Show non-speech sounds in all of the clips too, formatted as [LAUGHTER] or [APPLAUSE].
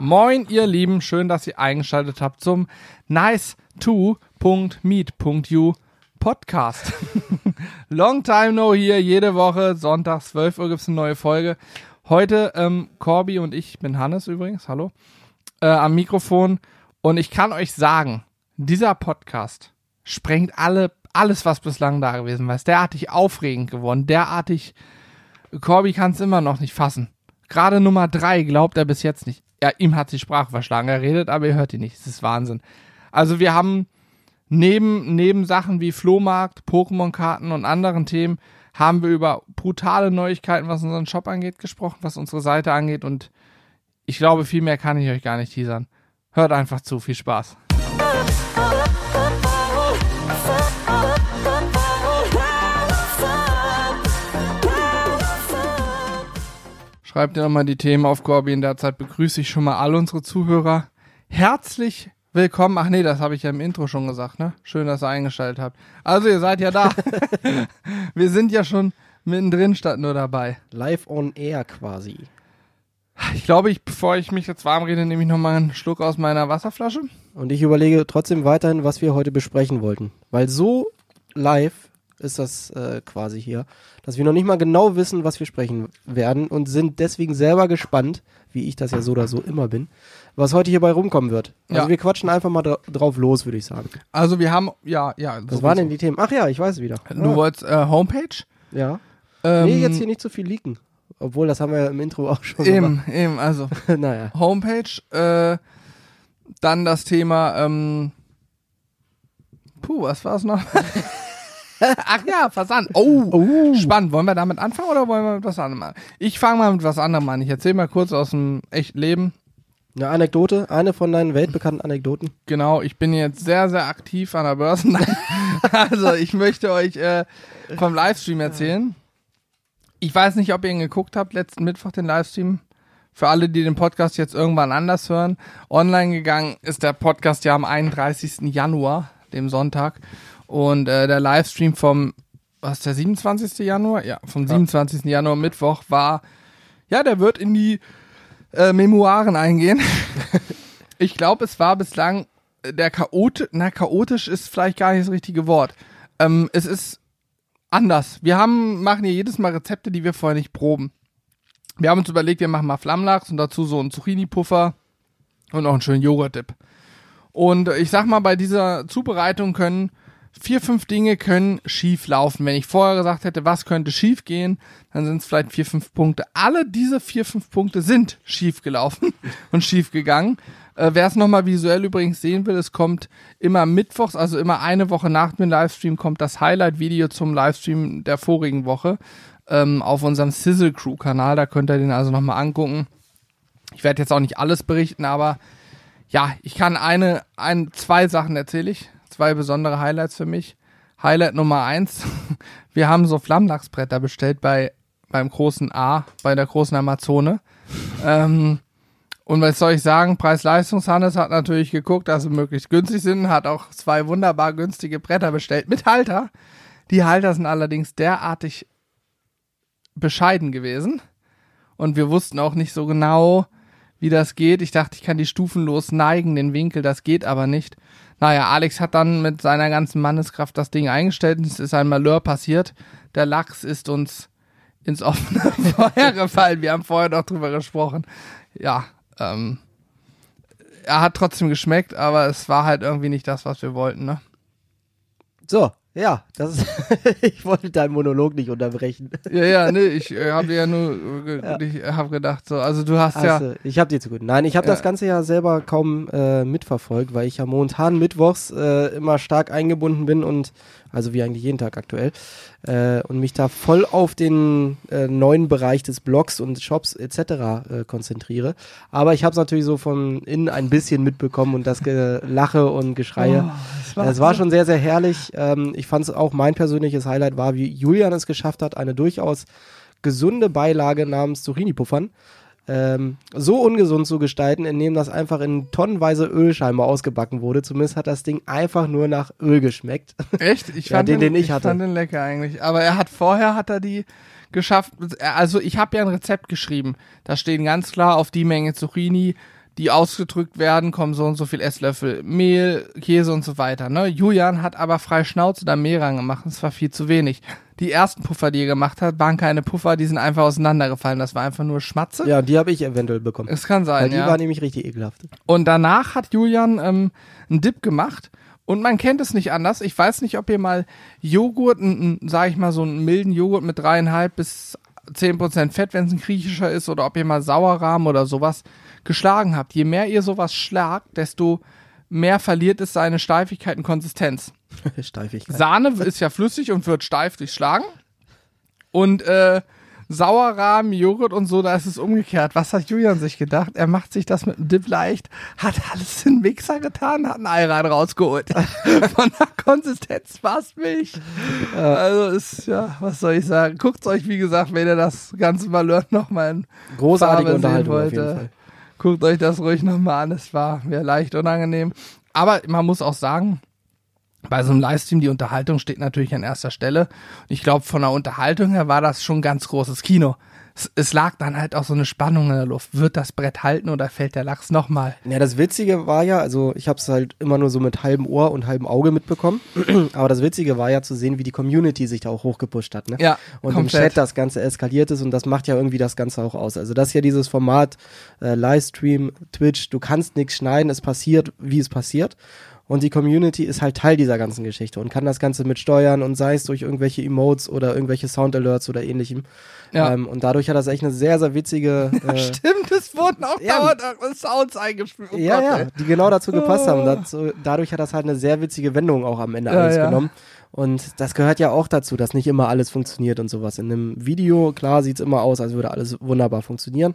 Moin, ihr Lieben, schön, dass ihr eingeschaltet habt zum nice2.meet.you Podcast. [LAUGHS] Long time no here, jede Woche, Sonntag 12 Uhr gibt's eine neue Folge. Heute ähm, Corby und ich, ich bin Hannes übrigens, hallo, äh, am Mikrofon. Und ich kann euch sagen, dieser Podcast sprengt alle, alles, was bislang da gewesen war. Ist derartig aufregend geworden, derartig, Corby kann es immer noch nicht fassen. Gerade Nummer drei glaubt er bis jetzt nicht. Ja, ihm hat die Sprache verschlagen. Er redet, aber ihr hört ihn nicht. Das ist Wahnsinn. Also wir haben neben, neben Sachen wie Flohmarkt, Pokémon-Karten und anderen Themen haben wir über brutale Neuigkeiten, was unseren Shop angeht, gesprochen, was unsere Seite angeht und ich glaube, viel mehr kann ich euch gar nicht teasern. Hört einfach zu. Viel Spaß. Schreibt ihr nochmal die Themen auf Corby. In der Zeit begrüße ich schon mal alle unsere Zuhörer. Herzlich willkommen. Ach nee, das habe ich ja im Intro schon gesagt, ne? Schön, dass ihr eingeschaltet habt. Also, ihr seid ja da. [LAUGHS] Wir sind ja schon mittendrin statt nur dabei. Live on air quasi. Ich glaube, ich, bevor ich mich jetzt warm rede, nehme ich nochmal einen Schluck aus meiner Wasserflasche. Und ich überlege trotzdem weiterhin, was wir heute besprechen wollten. Weil so live ist das äh, quasi hier, dass wir noch nicht mal genau wissen, was wir sprechen werden und sind deswegen selber gespannt, wie ich das ja so oder so immer bin, was heute hierbei rumkommen wird. Also Ja. wir quatschen einfach mal dra drauf los, würde ich sagen. Also, wir haben, ja, ja. Was waren denn die Themen? Ach ja, ich weiß es wieder. Du wolltest äh, Homepage? ja. Ähm, Nee, jetzt hier nicht zu viel leaken. Obwohl, das haben wir ja im Intro auch schon Eben, eben, also. gemacht. [LAUGHS] naja. Homepage, äh, dann das Thema, ähm, puh, was war es noch? [LAUGHS] [LAUGHS] Ach ja, Versand. Oh, spannend. Wollen wir damit anfangen oder wollen wir mit was anderem an? Ich fange mal mit was anderem an. Ich erzähle mal kurz aus dem echten Leben. Eine Anekdote, eine von deinen weltbekannten Anekdoten. Genau, ich bin jetzt sehr, sehr aktiv an der Börse. [LAUGHS] Also, ich möchte euch äh, vom Livestream erzählen. Ich weiß nicht, ob ihr ihn geguckt habt, letzten Mittwoch den Livestream. Für alle, die den Podcast jetzt irgendwann anders hören. Online gegangen ist der Podcast ja am 31. Januar, dem Sonntag. Und äh, der Livestream vom, was der 27. Januar? Ja, vom 27. Januar Mittwoch war, ja, der wird in die äh, Memoiren eingehen. [LAUGHS] ich glaube, es war bislang der chaotisch, na, chaotisch ist vielleicht gar nicht das richtige Wort. Ähm, es ist anders. Wir haben, machen hier jedes Mal Rezepte, die wir vorher nicht proben. Wir haben uns überlegt, wir machen mal Flammlachs und dazu so einen Zucchini-Puffer und noch einen schönen Joghurt-Dip. Und ich sag mal, bei dieser Zubereitung können vier, fünf Dinge können schief laufen. Wenn ich vorher gesagt hätte, was könnte schief gehen, dann sind es vielleicht vier, fünf Punkte. Alle diese vier, fünf Punkte sind schief gelaufen [LAUGHS] und schief gegangen. Äh, Wer es nochmal visuell übrigens sehen will, es kommt immer mittwochs, also immer eine Woche nach dem Livestream, kommt das Highlight-Video zum Livestream der vorigen Woche ähm, auf unserem Sizzle Crew-Kanal. Da könnt ihr den also nochmal angucken. Ich werde jetzt auch nicht alles berichten, aber ja, ich kann eine, ein, zwei Sachen erzähle ich. Zwei besondere Highlights für mich. Highlight Nummer eins. [LAUGHS] Wir haben so Flammlachsbretter bestellt bei, beim großen A, bei der großen Amazone. ähm, und was soll ich sagen? Preis-Leistungs-Hannes hat natürlich geguckt, dass sie möglichst günstig sind, hat auch zwei wunderbar günstige Bretter bestellt mit Halter. Die Halter sind allerdings derartig bescheiden gewesen. Und wir wussten auch nicht so genau, wie das geht. Ich dachte, ich kann die stufenlos neigen, den Winkel, das geht aber nicht. Naja, Alex hat dann mit seiner ganzen Manneskraft das Ding eingestellt und es ist ein Malheur passiert. Der Lachs ist uns ins offene [LAUGHS] Feuer gefallen. Wir haben vorher noch drüber gesprochen. Ja, ähm, er hat trotzdem geschmeckt, aber es war halt irgendwie nicht das, was wir wollten, ne? So, ja, das ist [LAUGHS] ich wollte deinen Monolog nicht unterbrechen. Ja, ja, nee, ich äh, habe ja nur, äh, ich habe gedacht so, also du hast ja, Hast du- ich habe dir zu gut. Nein, ich habe Ja. das Ganze ja selber kaum äh, mitverfolgt, weil ich ja momentan mittwochs äh, immer stark eingebunden bin und also wie eigentlich jeden Tag aktuell äh, und mich da voll auf den äh, neuen Bereich des Blogs und Shops etc. Äh, konzentriere. Aber ich habe es natürlich so von innen ein bisschen mitbekommen und das Gelache und Geschreie. Oh, Es war schon sehr, sehr herrlich. Ähm, ich fand es auch mein persönliches Highlight war, wie Julian es geschafft hat, eine durchaus gesunde Beilage namens Zucchini-Puffern ähm, so ungesund zu gestalten, indem das einfach in tonnenweise Öl scheinbar ausgebacken wurde. Zumindest hat das Ding einfach nur nach Öl geschmeckt. Echt? Ich [LAUGHS] Ja, fand den, den ich hatte. fand den lecker eigentlich. Aber er hat vorher hat er die geschafft. Also ich habe ja ein Rezept geschrieben. Da stehen ganz klar auf die Menge Zucchini die ausgedrückt werden, kommen so und so viel Esslöffel Mehl, Käse und so weiter. Ne? Julian hat aber frei Schnauze da mehr gemacht, es war viel zu wenig. Die ersten Puffer, die er gemacht hat, waren keine Puffer, die sind einfach auseinandergefallen. Das war einfach nur Schmatze. Ja, die habe ich eventuell bekommen. Es kann sein, Weil die ja. war nämlich richtig ekelhaft. Und danach hat Julian ähm, einen Dip gemacht. Und man kennt es nicht anders. Ich weiß nicht, ob ihr mal Joghurt, n- n- sag ich mal, so einen milden Joghurt mit dreieinhalb bis 10% Fett, wenn es ein griechischer ist, oder ob ihr mal Sauerrahm oder sowas geschlagen habt. Je mehr ihr sowas schlagt, desto mehr verliert es seine Steifigkeit und Konsistenz. [LAUGHS] Steifigkeit. Sahne ist ja flüssig und wird steif durch Schlagen. Und äh, Sauerrahm, Joghurt und so, da ist es umgekehrt. Was hat Julian sich gedacht? Er macht sich das mit dem Dip leicht, hat alles in den Mixer getan, hat ein Eiran rausgeholt. [LAUGHS] Von der Konsistenz fast Milch. Also ist, ja, was soll ich sagen? Guckt euch, wie gesagt, wenn ihr das ganze Malheur nochmal in Großartige Farbe sehen Unterhaltung auf wollte. Guckt euch das ruhig nochmal an. Es war mir leicht unangenehm. Aber man muss auch sagen, bei so einem Livestream, die Unterhaltung steht natürlich an erster Stelle. Ich glaube, von der Unterhaltung her war das schon ganz großes Kino. Es, es lag dann halt auch so eine Spannung in der Luft. Wird das Brett halten oder fällt der Lachs nochmal? Ja, das Witzige war ja, also ich habe es halt immer nur so mit halbem Ohr und halbem Auge mitbekommen, [CLEARS THROAT] aber das Witzige war ja zu sehen, wie die Community sich da auch hochgepusht hat, ne? Ja, und komplett. im Chat das Ganze eskaliert ist und das macht ja irgendwie das Ganze auch aus. Also das ist ja dieses Format äh, Livestream, Twitch, du kannst nichts schneiden, es passiert, wie es passiert. Und die Community ist halt Teil dieser ganzen Geschichte und kann das Ganze mit steuern und sei es durch irgendwelche Emotes oder irgendwelche Sound-Alerts oder ähnlichem. Ja. Ähm, und dadurch hat das echt eine sehr, sehr witzige [LAUGHS] äh, Stimmt, es wurden auch Ja. dauernd Sounds eingespielt. Oh ja, Gott, ja, die genau dazu gepasst haben. Oh. Dazu, dadurch hat das halt eine sehr witzige Wendung auch am Ende Ja, alles ja. genommen. Und das gehört ja auch dazu, dass nicht immer alles funktioniert und sowas. In einem Video, klar, sieht's immer aus, als würde alles wunderbar funktionieren.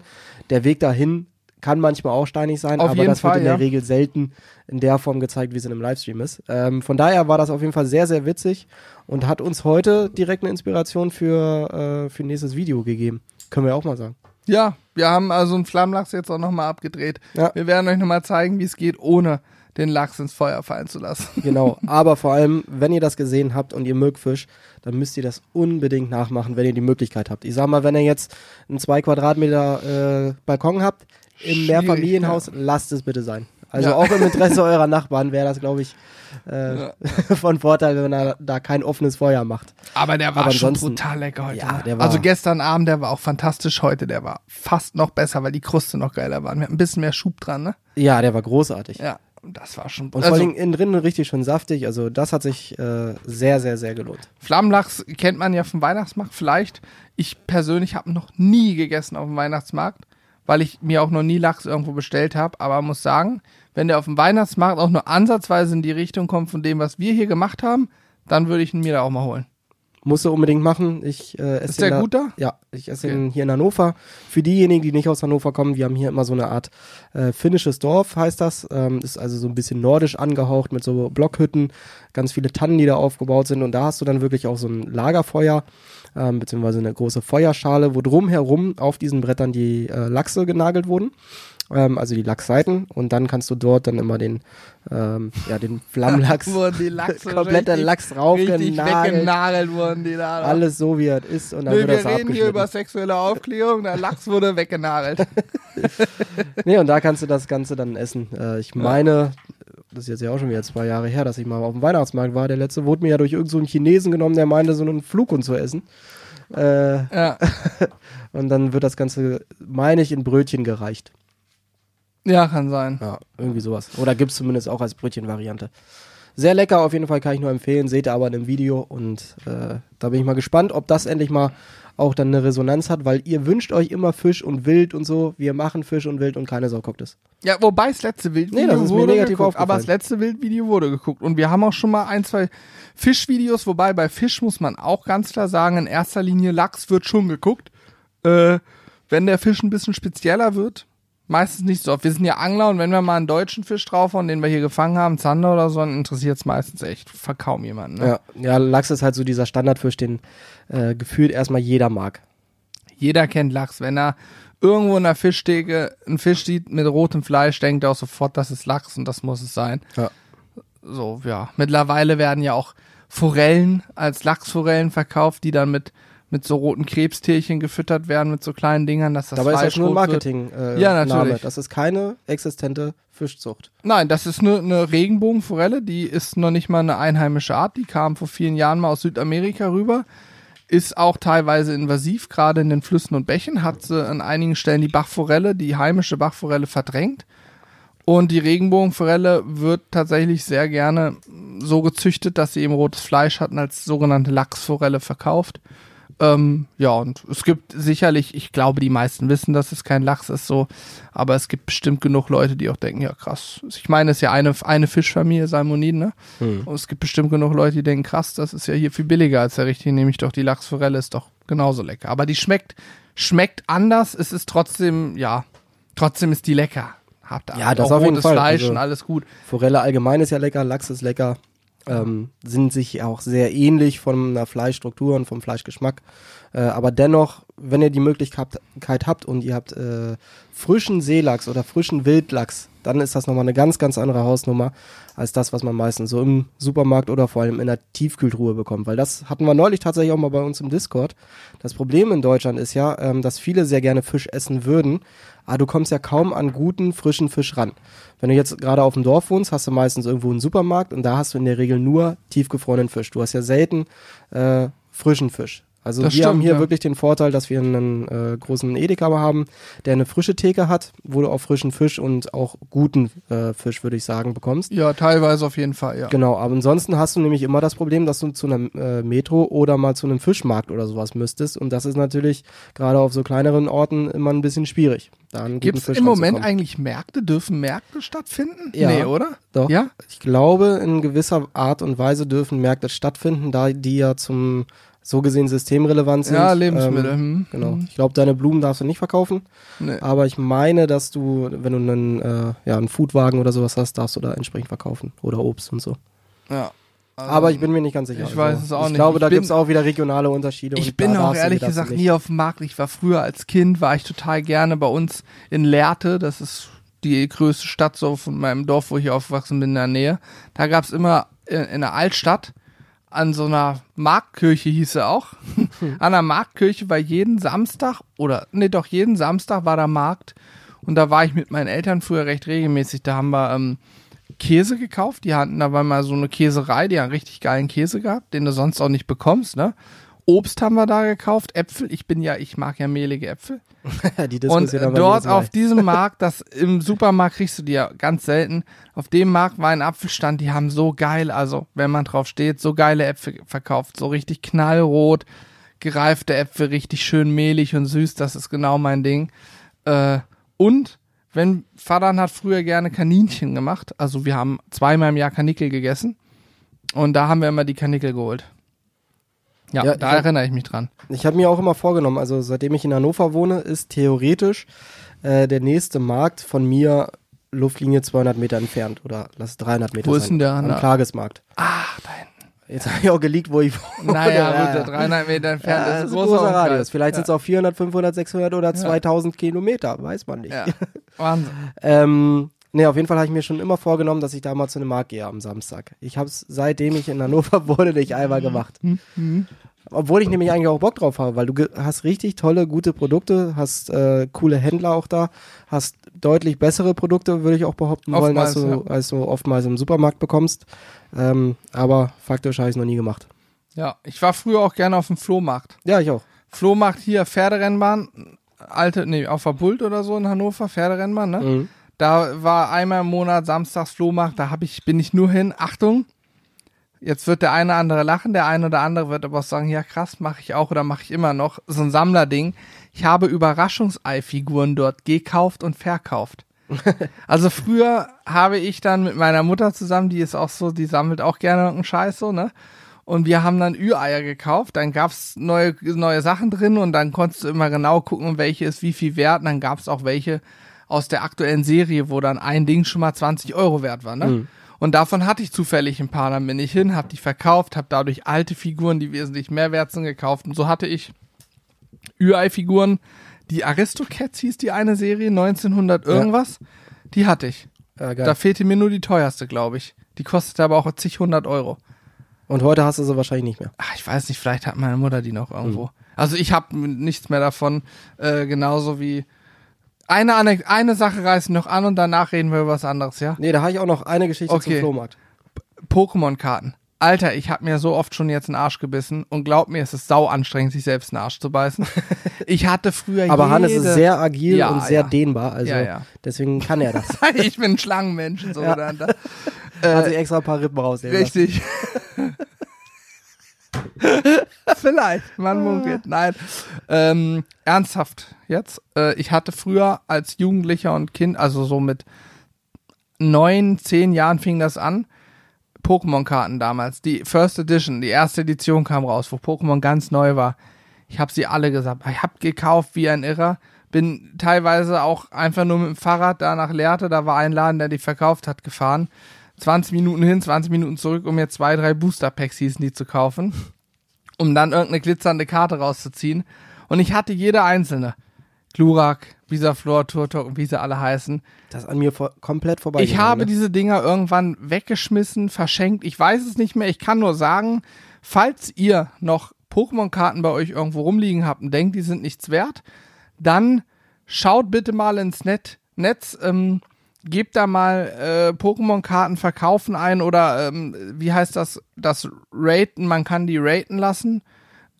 Der Weg dahin kann manchmal auch steinig sein, Auf aber das wird Fall, in der ja. Regel selten in der Form gezeigt, wie es in einem Livestream ist. Ähm, von daher war das auf jeden Fall sehr, sehr witzig und hat uns heute direkt eine Inspiration für, äh, für nächstes Video gegeben. Können wir auch mal sagen. Ja, wir haben also einen Flammlachs jetzt auch nochmal abgedreht. Ja. Wir werden euch nochmal zeigen, wie es geht, ohne den Lachs ins Feuer fallen zu lassen. [LAUGHS] Genau, aber vor allem, wenn ihr das gesehen habt und ihr mögt Fisch, dann müsst ihr das unbedingt nachmachen, wenn ihr die Möglichkeit habt. Ich sag mal, wenn ihr jetzt einen zwei Quadratmeter äh, Balkon habt, im Mehrfamilienhaus, lasst es bitte sein. Also Ja. auch im Interesse [LAUGHS] eurer Nachbarn wäre das, glaube ich, äh, Ja. von Vorteil, wenn er da kein offenes Feuer macht. Aber der war Aber schon brutal lecker heute. Ja, ne? der war- also gestern Abend, der war auch fantastisch. Heute, der war fast noch besser, weil die Kruste noch geiler war. Wir hatten ein bisschen mehr Schub dran, ne? Ja, der war großartig. Ja, das war schon. Und vor also, allen Dingen innen drin richtig schön saftig. Also das hat sich äh, sehr, sehr, sehr gelohnt. Flammlachs kennt man ja vom Weihnachtsmarkt vielleicht. Ich persönlich habe noch nie gegessen auf dem Weihnachtsmarkt, weil ich mir auch noch nie Lachs irgendwo bestellt habe. Aber muss sagen, wenn der auf dem Weihnachtsmarkt auch nur ansatzweise in die Richtung kommt von dem, was wir hier gemacht haben, dann würde ich ihn mir da auch mal holen. Musst du unbedingt machen. Ich äh, esse Ist der gut da? Ja, ich esse Okay. ihn hier in Hannover. Für diejenigen, die nicht aus Hannover kommen, wir haben hier immer so eine Art äh, finnisches Dorf, heißt das. Ähm, ist also so ein bisschen nordisch angehaucht mit so Blockhütten, ganz viele Tannen, die da aufgebaut sind. Und da hast du dann wirklich auch so ein Lagerfeuer, ähm, beziehungsweise eine große Feuerschale, wo drumherum auf diesen Brettern die äh, Lachse genagelt wurden. Ähm, also die Lachsseiten. Und dann kannst du dort dann immer den, ähm, ja, den [LAUGHS] Flammlachs, [LAUGHS] kompletter richtig- Lachs weggenagelt wurden die da. Alles so, wie er ist. Und dann Nö, wird wir das reden hier über sexuelle Aufklärung, der Lachs wurde [LAUGHS] weggenagelt. Nee, und da kannst du das Ganze dann essen. Äh, ich meine, das ist jetzt ja auch schon wieder zwei Jahre her, dass ich mal auf dem Weihnachtsmarkt war. Der letzte wurde mir ja durch irgendeinen so Chinesen genommen, der meinte, so einen Flughund zu essen. Äh, ja. [LAUGHS] und dann wird das Ganze, meine ich, in Brötchen gereicht. ja, kann sein. Ja, irgendwie sowas. Oder gibt's zumindest auch als Brötchenvariante. Sehr lecker, auf jeden Fall kann ich nur empfehlen. Seht ihr aber in dem Video. Und äh, da bin ich mal gespannt, ob das endlich mal auch dann eine Resonanz hat, weil ihr wünscht euch immer Fisch und Wild und so. Wir machen Fisch und Wild und keine Sau guckt es. Ja, wobei das letzte Wildvideo Nee, das ist mir negativ geguckt, aber aufgefallen. das letzte Wildvideo wurde geguckt und wir haben auch schon mal ein, zwei Fischvideos, wobei bei Fisch muss man auch ganz klar sagen, in erster Linie Lachs wird schon geguckt. Äh, wenn der Fisch ein bisschen spezieller wird, meistens nicht so oft. Wir sind ja Angler und wenn wir mal einen deutschen Fisch draufhauen, den wir hier gefangen haben, Zander oder so, dann interessiert es meistens echt kaum jemanden. Ne? Ja, ja, Lachs ist halt so dieser Standardfisch, den äh, gefühlt erstmal jeder mag. Jeder kennt Lachs. Wenn er irgendwo in der Fischtheke einen Fisch sieht mit rotem Fleisch, denkt er auch sofort, das ist Lachs und das muss es sein. Ja. So, ja. Mittlerweile werden ja auch Forellen als Lachsforellen verkauft, die dann mit mit so roten Krebstierchen gefüttert werden, mit so kleinen Dingern, dass das Dabei ist Fleisch das nur ein. Marketing. Äh, Ja, Name. natürlich. Das ist keine existente Fischzucht. Nein, das ist eine, eine Regenbogenforelle, die ist noch nicht mal eine einheimische Art, die kam vor vielen Jahren mal aus Südamerika rüber, ist auch teilweise invasiv, gerade in den Flüssen und Bächen, hat sie an einigen Stellen die Bachforelle, die heimische Bachforelle verdrängt. Und die Regenbogenforelle wird tatsächlich sehr gerne so gezüchtet, dass sie eben rotes Fleisch hat und als sogenannte Lachsforelle verkauft. Ähm, ja, und es gibt sicherlich, ich glaube, die meisten wissen, dass es kein Lachs ist, so, aber es gibt bestimmt genug Leute, die auch denken, ja krass. Ich meine, es ist ja eine, eine Fischfamilie, Salmoniden, ne? Und es gibt bestimmt genug Leute, die denken, krass, das ist ja hier viel billiger als der richtige, nämlich doch die Lachsforelle ist doch genauso lecker. Aber die schmeckt, schmeckt anders, es ist trotzdem, ja, trotzdem ist die lecker. Habt ihr Ja, das auch auf jeden rotes Fall. Fleisch Also- und alles gut. Forelle allgemein ist ja lecker, Lachs ist lecker. Ähm, sind sich auch sehr ähnlich von der Fleischstruktur und vom Fleischgeschmack. Äh, aber dennoch, wenn ihr die Möglichkeit habt und ihr habt äh, frischen Seelachs oder frischen Wildlachs, dann ist das nochmal eine ganz, ganz andere Hausnummer als das, was man meistens so im Supermarkt oder vor allem in der Tiefkühltruhe bekommt. Weil das hatten wir neulich tatsächlich auch mal bei uns im Discord. Das Problem in Deutschland ist ja, ähm, dass viele sehr gerne Fisch essen würden, aber du kommst ja kaum an guten, frischen Fisch ran. Wenn du jetzt gerade auf dem Dorf wohnst, hast du meistens irgendwo einen Supermarkt und da hast du in der Regel nur tiefgefrorenen Fisch. Du hast ja selten äh, frischen Fisch. Also Das wir haben stimmt, hier ja. wirklich den Vorteil, dass wir einen äh, großen Edeka haben, der eine frische Theke hat, wo du auch frischen Fisch und auch guten äh, Fisch, würde ich sagen, bekommst. Ja, teilweise auf jeden Fall, ja. Genau, aber ansonsten hast du nämlich immer das Problem, dass du zu einem äh, Metro oder mal zu einem Fischmarkt oder sowas müsstest. Und das ist natürlich gerade auf so kleineren Orten immer ein bisschen schwierig. Gibt es im Moment eigentlich Märkte? Dürfen Märkte stattfinden? Ja. Nee, oder? Doch. Ja? Ich glaube, in gewisser Art und Weise dürfen Märkte stattfinden, da die ja zum so gesehen systemrelevant sind. Ja, Lebensmittel. Ähm, hm. genau. Hm. Ich glaube, deine Blumen darfst du nicht verkaufen. Nee. Aber ich meine, dass du, wenn du einen, äh, ja, einen Foodwagen oder sowas hast, darfst du da entsprechend verkaufen. Oder Obst und so. Ja. Also, Aber ich bin mir nicht ganz sicher. ich weiß es auch ich nicht. glaube, Ich da bin- gibt es auch wieder regionale Unterschiede. Ich bin da auch ehrlich gesagt nie auf dem Markt. Ich war früher als Kind, war ich total gerne bei uns in Lehrte. Das ist die größte Stadt so von meinem Dorf, wo ich aufgewachsen bin, in der Nähe. Da gab es immer in, in der Altstadt an so einer Marktkirche hieß sie auch. [LAUGHS] an der Marktkirche war jeden Samstag oder nee doch jeden Samstag war da Markt und da war ich mit meinen Eltern früher recht regelmäßig. Da haben wir ähm, Käse gekauft. Die hatten da mal so eine Käserei, die haben richtig geilen Käse gehabt, den du sonst auch nicht bekommst. Ne? Obst haben wir da gekauft, Äpfel. Ich bin ja, ich mag ja mehlige Äpfel. [LAUGHS] die Und äh, dort auf diesem Markt, das im Supermarkt kriegst du die ja ganz selten. Auf dem Markt war ein Apfelstand, die haben so geil, also wenn man drauf steht, so geile Äpfel verkauft, so richtig knallrot, gereifte Äpfel, richtig schön mehlig und süß, das ist genau mein Ding. Äh, und wenn Vater hat früher gerne Kaninchen gemacht, also wir haben zweimal im Jahr Kanickel gegessen und da haben wir immer die Kanickel geholt. Ja, Ja, da ich erinnere ich mich dran. Ich habe mir auch immer vorgenommen, also seitdem ich in Hannover wohne, ist theoretisch äh, der nächste Markt von mir Luftlinie 200 Meter entfernt oder lass es 300 Meter Wo sein. ist denn der? Am Klagesmarkt. Ach, da hinten. Jetzt habe ich auch geleakt, wo ich wohne. Naja, gut, der 300 Meter entfernt Ja, ist das ein ist ein großer, großer. Radius. Vielleicht sind es ja. auch 400, 500, 600 oder 2000 Kilometer, weiß man nicht. Ja, Wahnsinn. [LAUGHS] Ähm, nee, auf jeden Fall habe ich mir schon immer vorgenommen, dass ich da mal zu einem Markt gehe am Samstag. Ich habe es seitdem ich in Hannover [LAUGHS] wohne nicht einmal gemacht. Mhm. Obwohl ich nämlich eigentlich auch Bock drauf habe, weil du hast richtig tolle, gute Produkte, hast äh, coole Händler auch da, hast deutlich bessere Produkte, würde ich auch behaupten wollen, als du, Oftmals, als du oftmals im Supermarkt bekommst. Ähm, aber faktisch habe ich es noch nie gemacht. Ja, ich war früher auch gerne auf dem Flohmarkt. Ja, ich auch. Flohmarkt hier, Pferderennbahn, alte, nee, auf der Bult oder so in Hannover, Pferderennbahn, ne? Mhm. Da war einmal im Monat Samstags Flohmarkt, da hab ich, bin ich nur hin, Achtung, jetzt wird der eine oder andere lachen, der eine oder andere wird aber auch sagen, ja krass, mache ich auch oder mache ich immer noch, so ein Sammlerding. Ich habe Überraschungseifiguren dort gekauft und verkauft. [LAUGHS] Also früher habe ich dann mit meiner Mutter zusammen, die ist auch so, die sammelt auch gerne irgendeinen Scheiß so, ne? Und wir haben dann Ü-Eier gekauft, dann gab's neue, neue Sachen drin und dann konntest du immer genau gucken, welche ist wie viel wert. Und dann gab's auch welche aus der aktuellen Serie, wo dann ein Ding schon mal 20 Euro wert war, ne? Und davon hatte ich zufällig ein paar, dann bin ich hin, hab die verkauft, hab dadurch alte Figuren, die wesentlich mehr wert sind, gekauft. Und so hatte ich Ü-Ei-Figuren, die Aristocats hieß die eine Serie, 1900 irgendwas, die hatte ich. Ja. Da fehlte mir nur die teuerste, glaube ich. Die kostete aber auch zig hundert Euro. Und heute hast du sie wahrscheinlich nicht mehr. Ach, ich weiß nicht, vielleicht hat meine Mutter die noch irgendwo. Also ich habe nichts mehr davon, äh, genauso wie eine, Anek eine Sache reißen noch an und danach reden wir über was anderes, ja? Nee, da habe ich auch noch eine Geschichte Okay. zum Flohmarkt. Pokémon-Karten. Alter, ich habe mir so oft schon jetzt einen Arsch gebissen und glaub mir, es ist sau anstrengend, sich selbst einen Arsch zu beißen. [LAUGHS] Ich hatte früher Aber jede... Hannes ist sehr agil Ja, und sehr ja. dehnbar, also Ja, ja. deswegen kann er das. [LAUGHS] ich bin ein Schlangenmensch, so Ja. [LAUGHS] Hat sich extra ein paar Rippen rausnehmen. Richtig. [LAUGHS] Vielleicht, man munkelt. Nein. Ähm, ernsthaft jetzt. Äh, ich hatte früher als Jugendlicher und Kind, also so mit neun, zehn Jahren fing das an. Pokémon-Karten damals. Die First Edition, die erste Edition kam raus, wo Pokémon ganz neu war. Ich habe sie alle gesagt. Ich habe gekauft wie ein Irrer. Bin teilweise auch einfach nur mit dem Fahrrad da nach Lehrte, da war ein Laden, der die verkauft hat, gefahren. 20 Minuten hin, 20 Minuten zurück, um mir zwei, drei Booster-Packs hießen die zu kaufen, um dann irgendeine glitzernde Karte rauszuziehen. Und ich hatte jede einzelne. Glurak, Bisaflor, Turtok und wie sie alle heißen. Das ist an mir vor, komplett vorbei. Ich habe diese Dinger irgendwann weggeschmissen, verschenkt. Ich weiß es nicht mehr. Ich kann nur sagen, falls ihr noch Pokémon-Karten bei euch irgendwo rumliegen habt und denkt, die sind nichts wert, dann schaut bitte mal ins Net Netz, ähm, gebt da mal äh, Pokémon-Karten verkaufen ein oder ähm, wie heißt das, das Raten, man kann die raten lassen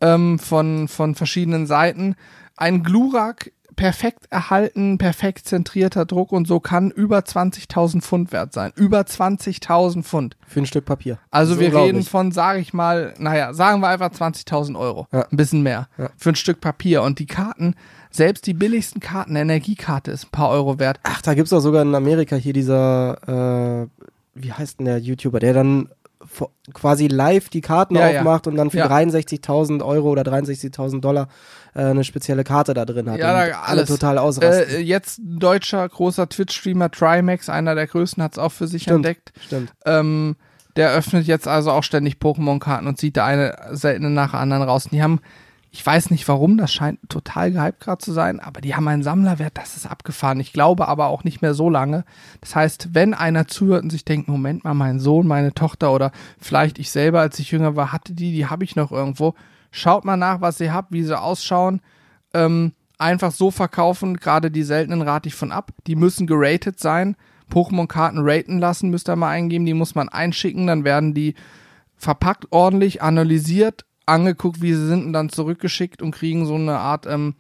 ähm, von, von verschiedenen Seiten. Ein Glurak perfekt erhalten, perfekt zentrierter Druck und so kann über 20.000 Pfund wert sein. Über 20.000 Pfund. Für ein Stück Papier. Also wir reden von, sage ich mal, naja, sagen wir einfach 20.000 Euro. Ja. Ein bisschen mehr. Ja. Für ein Stück Papier. Und die Karten, selbst die billigsten Karten, eine Energiekarte ist ein paar Euro wert. Ach, da gibt's doch sogar in Amerika hier dieser, äh, wie heißt denn der YouTuber, der dann quasi live die Karten Ja, ja. aufmacht und dann für Ja. 63.000 Euro oder 63.000 Dollar äh, eine spezielle Karte da drin hat. Ja, da alle alles. total ausrasten. Äh, jetzt ein deutscher großer Twitch-Streamer Trimax, einer der größten, hat es auch für sich Stimmt. entdeckt. Stimmt. Ähm, der öffnet jetzt also auch ständig Pokémon-Karten und zieht da eine seltene nach der anderen raus. Und die haben, ich weiß nicht warum, das scheint total gehypt gerade zu sein, aber die haben einen Sammlerwert, das ist abgefahren. Ich glaube aber auch nicht mehr so lange. Das heißt, wenn einer zuhört und sich denkt, Moment mal, mein Sohn, meine Tochter oder vielleicht ich selber, als ich jünger war, hatte die, die habe ich noch irgendwo. Schaut mal nach, was ihr habt, wie sie ausschauen. Ähm, einfach so verkaufen, gerade die seltenen rate ich von ab. Die müssen geratet sein. Pokémon-Karten raten lassen, müsst ihr mal eingeben. Die muss man einschicken, dann werden die verpackt ordentlich, analysiert, angeguckt, wie sie sind und dann zurückgeschickt und kriegen so eine Art, ähm,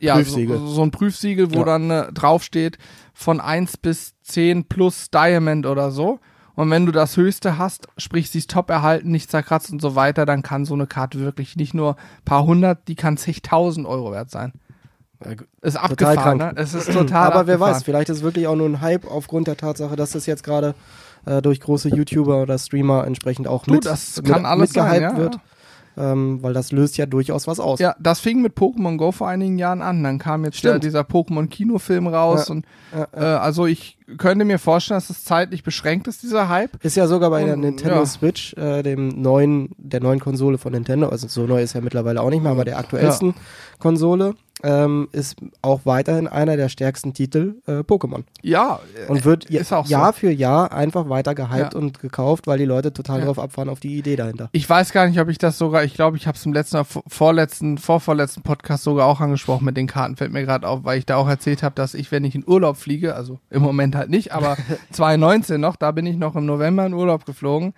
ja, Prüfsiegel. So, so ein Prüfsiegel, wo Ja. dann äh, draufsteht von 1 bis 10 plus Diamond oder so. Und wenn du das höchste hast, sprich sie ist top erhalten, nicht zerkratzt und so weiter, dann kann so eine Karte wirklich nicht nur ein paar hundert, die kann zigtausend Euro wert sein. Ja, Ist abgefahren, ne? Es ist total Aber wer abgefahren. weiß, vielleicht ist es wirklich auch nur ein Hype aufgrund der Tatsache, dass das jetzt gerade äh, durch große YouTuber oder Streamer entsprechend auch Du, mit, das mit, kann alles sein, ja, wird. Ähm, weil das löst ja durchaus was aus. Ja, das fing mit Pokémon Go vor einigen Jahren an. Dann kam jetzt der, dieser Pokémon-Kinofilm raus. Ja, und Ja, äh, also ich könnte mir vorstellen, dass es zeitlich beschränkt ist, dieser Hype. Ist ja sogar bei der Und, Nintendo ja. Switch, äh, dem neuen, der neuen Konsole von Nintendo, also so neu ist ja mittlerweile auch nicht mehr, aber der aktuellsten Konsole, ähm, ist auch weiterhin einer der stärksten Titel äh, Pokémon. Ja, Und wird ist auch so. Jahr für Jahr einfach weiter gehypt Ja. und gekauft, weil die Leute total Ja. drauf abfahren auf die Idee dahinter. Ich weiß gar nicht, ob ich das sogar, ich glaube, ich habe es im letzten, vor- vorletzten, vorvorletzten Podcast sogar auch angesprochen mit den Karten, fällt mir gerade auf, weil ich da auch erzählt habe, dass ich, wenn ich in Urlaub fliege, also im Moment halt nicht, aber [LAUGHS] 2019 noch, da bin ich noch im November in Urlaub geflogen,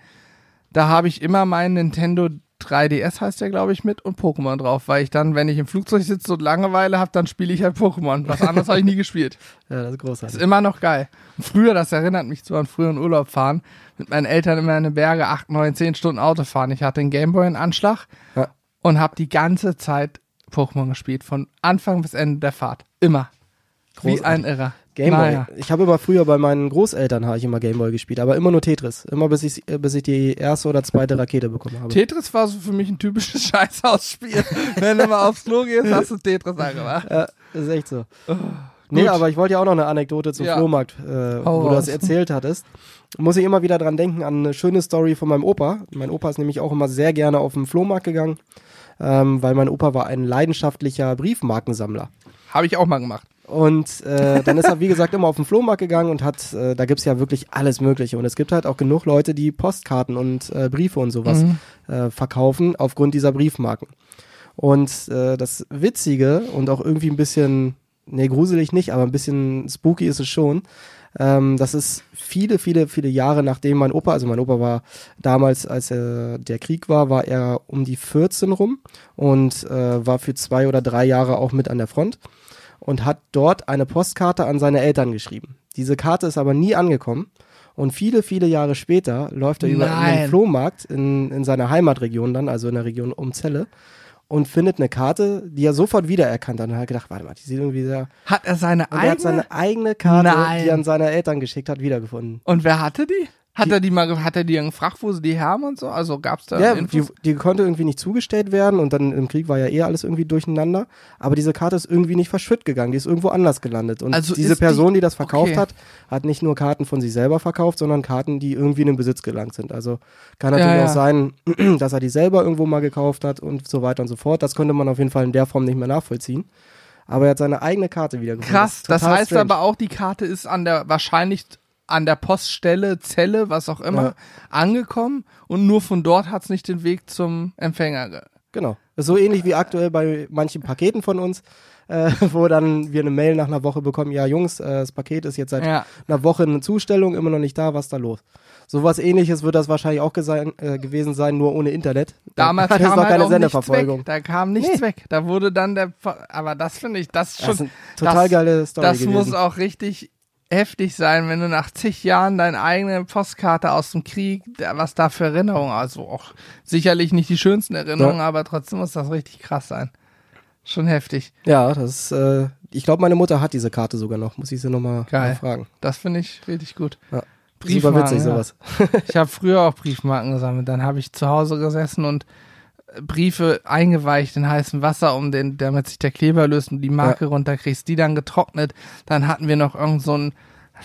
da habe ich immer meinen Nintendo 3DS heißt der, glaube ich, mit und Pokémon drauf, weil ich dann, wenn ich im Flugzeug sitze und Langeweile habe, dann spiele ich halt Pokémon. Was anderes habe ich nie gespielt. [LAUGHS] Ja, das ist Ist großartig. immer noch geil. Und früher, das erinnert mich so an früheren Urlaub fahren, mit meinen Eltern immer in den Berge 8, 9, 10 Stunden Auto fahren. Ich hatte einen Gameboy in Anschlag Ja. und habe die ganze Zeit Pokémon gespielt, von Anfang bis Ende der Fahrt. Immer. Wie Großartig. ein Irrer. Gameboy. Naja. Ich habe immer früher bei meinen Großeltern habe ich immer Gameboy gespielt, aber immer nur Tetris. Immer bis ich, äh, bis ich die erste oder zweite Rakete bekommen habe. Tetris war so für mich ein typisches [LAUGHS] Scheißhausspiel. Wenn du mal aufs Klo gehst, hast du Tetris angemacht. Ja, ist echt so. Nee, Gut. aber ich wollte ja auch noch eine Anekdote zum Ja. Flohmarkt, äh, wo du das erzählt hattest. Muss ich immer wieder dran denken an eine schöne Story von meinem Opa. Mein Opa ist nämlich auch immer sehr gerne auf den Flohmarkt gegangen, ähm, weil mein Opa war ein leidenschaftlicher Briefmarkensammler. Habe ich auch mal gemacht. Und äh, dann ist er, wie gesagt, immer auf den Flohmarkt gegangen und hat, äh, da gibt's ja wirklich alles Mögliche. Und es gibt halt auch genug Leute, die Postkarten und äh, Briefe und sowas Mhm. äh, verkaufen aufgrund dieser Briefmarken. Und äh, das Witzige und auch irgendwie ein bisschen, nee, gruselig nicht, aber ein bisschen spooky ist es schon. Ähm, das ist viele, viele, viele Jahre nachdem mein Opa, also mein Opa war damals, als äh, der Krieg war, war er um die 14 rum und äh, war für zwei oder drei Jahre auch mit an der Front und hat dort eine Postkarte an seine Eltern geschrieben. Diese Karte ist aber nie angekommen. Und viele, viele Jahre später läuft er über Nein. den Flohmarkt in, in seiner Heimatregion dann, also in der Region um Celle, und findet eine Karte, die er sofort wiedererkannt hat. Und hat gedacht, warte mal, die sieht irgendwie sehr. Hat er seine Und er eigene? hat seine eigene Karte, Nein. die er an seine Eltern geschickt hat, wiedergefunden. Und wer hatte die? Hat Die- er die mal, hat er die in Frach, wo sie die haben und so? Also gab's da Ja, die, die konnte irgendwie nicht zugestellt werden und dann im Krieg war ja eh alles irgendwie durcheinander. Aber diese Karte ist irgendwie nicht verschütt gegangen, die ist irgendwo anders gelandet. Und Also diese ist die- Person, die, das verkauft okay. hat, hat nicht nur Karten von sich selber verkauft, sondern Karten, die irgendwie in den Besitz gelangt sind. Also kann natürlich Ja, ja. auch sein, [CLEARS THROAT] dass er die selber irgendwo mal gekauft hat und so weiter und so fort. Das konnte man auf jeden Fall in der Form nicht mehr nachvollziehen. Aber er hat seine eigene Karte wiedergefunden. Krass, das total heißt strange. aber auch, die Karte ist an der, wahrscheinlich an der Poststelle, Zelle, was auch immer, Ja. angekommen und nur von dort hat's nicht den Weg zum Empfänger. ge- Genau. So ähnlich wie aktuell bei manchen Paketen von uns, äh, [LAUGHS] wo dann wir eine Mail nach einer Woche bekommen, ja Jungs, äh, das Paket ist jetzt seit Ja. einer Woche in Zustellung, immer noch nicht da, was ist da los? Sowas ähnliches wird das wahrscheinlich auch äh, gewesen sein, nur ohne Internet. Da [LAUGHS] Damals hat es kam noch halt keine Sendeverfolgung. weg. Da kam nichts Nee. weg. Da wurde dann der, aber das finde ich, das ist Das ist schon, eine total das- geile Story das gewesen. muss auch richtig heftig sein, wenn du nach zig Jahren deine eigene Postkarte aus dem Krieg, was da für Erinnerungen, also auch sicherlich nicht die schönsten Erinnerungen, Ja. aber trotzdem muss das richtig krass sein. Schon heftig. ja, das äh, ich glaube, meine Mutter hat diese Karte sogar noch, muss ich sie nochmal fragen. Das finde ich richtig gut. Ja. Briefmarken, Super witzig, ja. sowas. Ich habe früher auch Briefmarken gesammelt. Dann habe ich zu Hause gesessen und Briefe eingeweicht in heißem Wasser, um den, damit sich der Kleber löst und die Marke runterkriegst, die dann getrocknet. Dann hatten wir noch irgend so ein,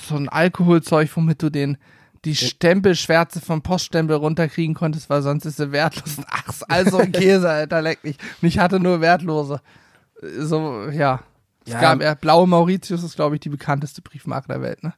so ein Alkoholzeug, womit du den, die Stempelschwärze vom Poststempel runterkriegen konntest, weil sonst ist sie wertlos. [LAUGHS] Ach, ist also ein Käse, Alter, leck mich. Und ich hatte nur wertlose. So, ja. Es Ja. gab, ja, Blaue Mauritius ist, glaube ich, die bekannteste Briefmarke der Welt, ne?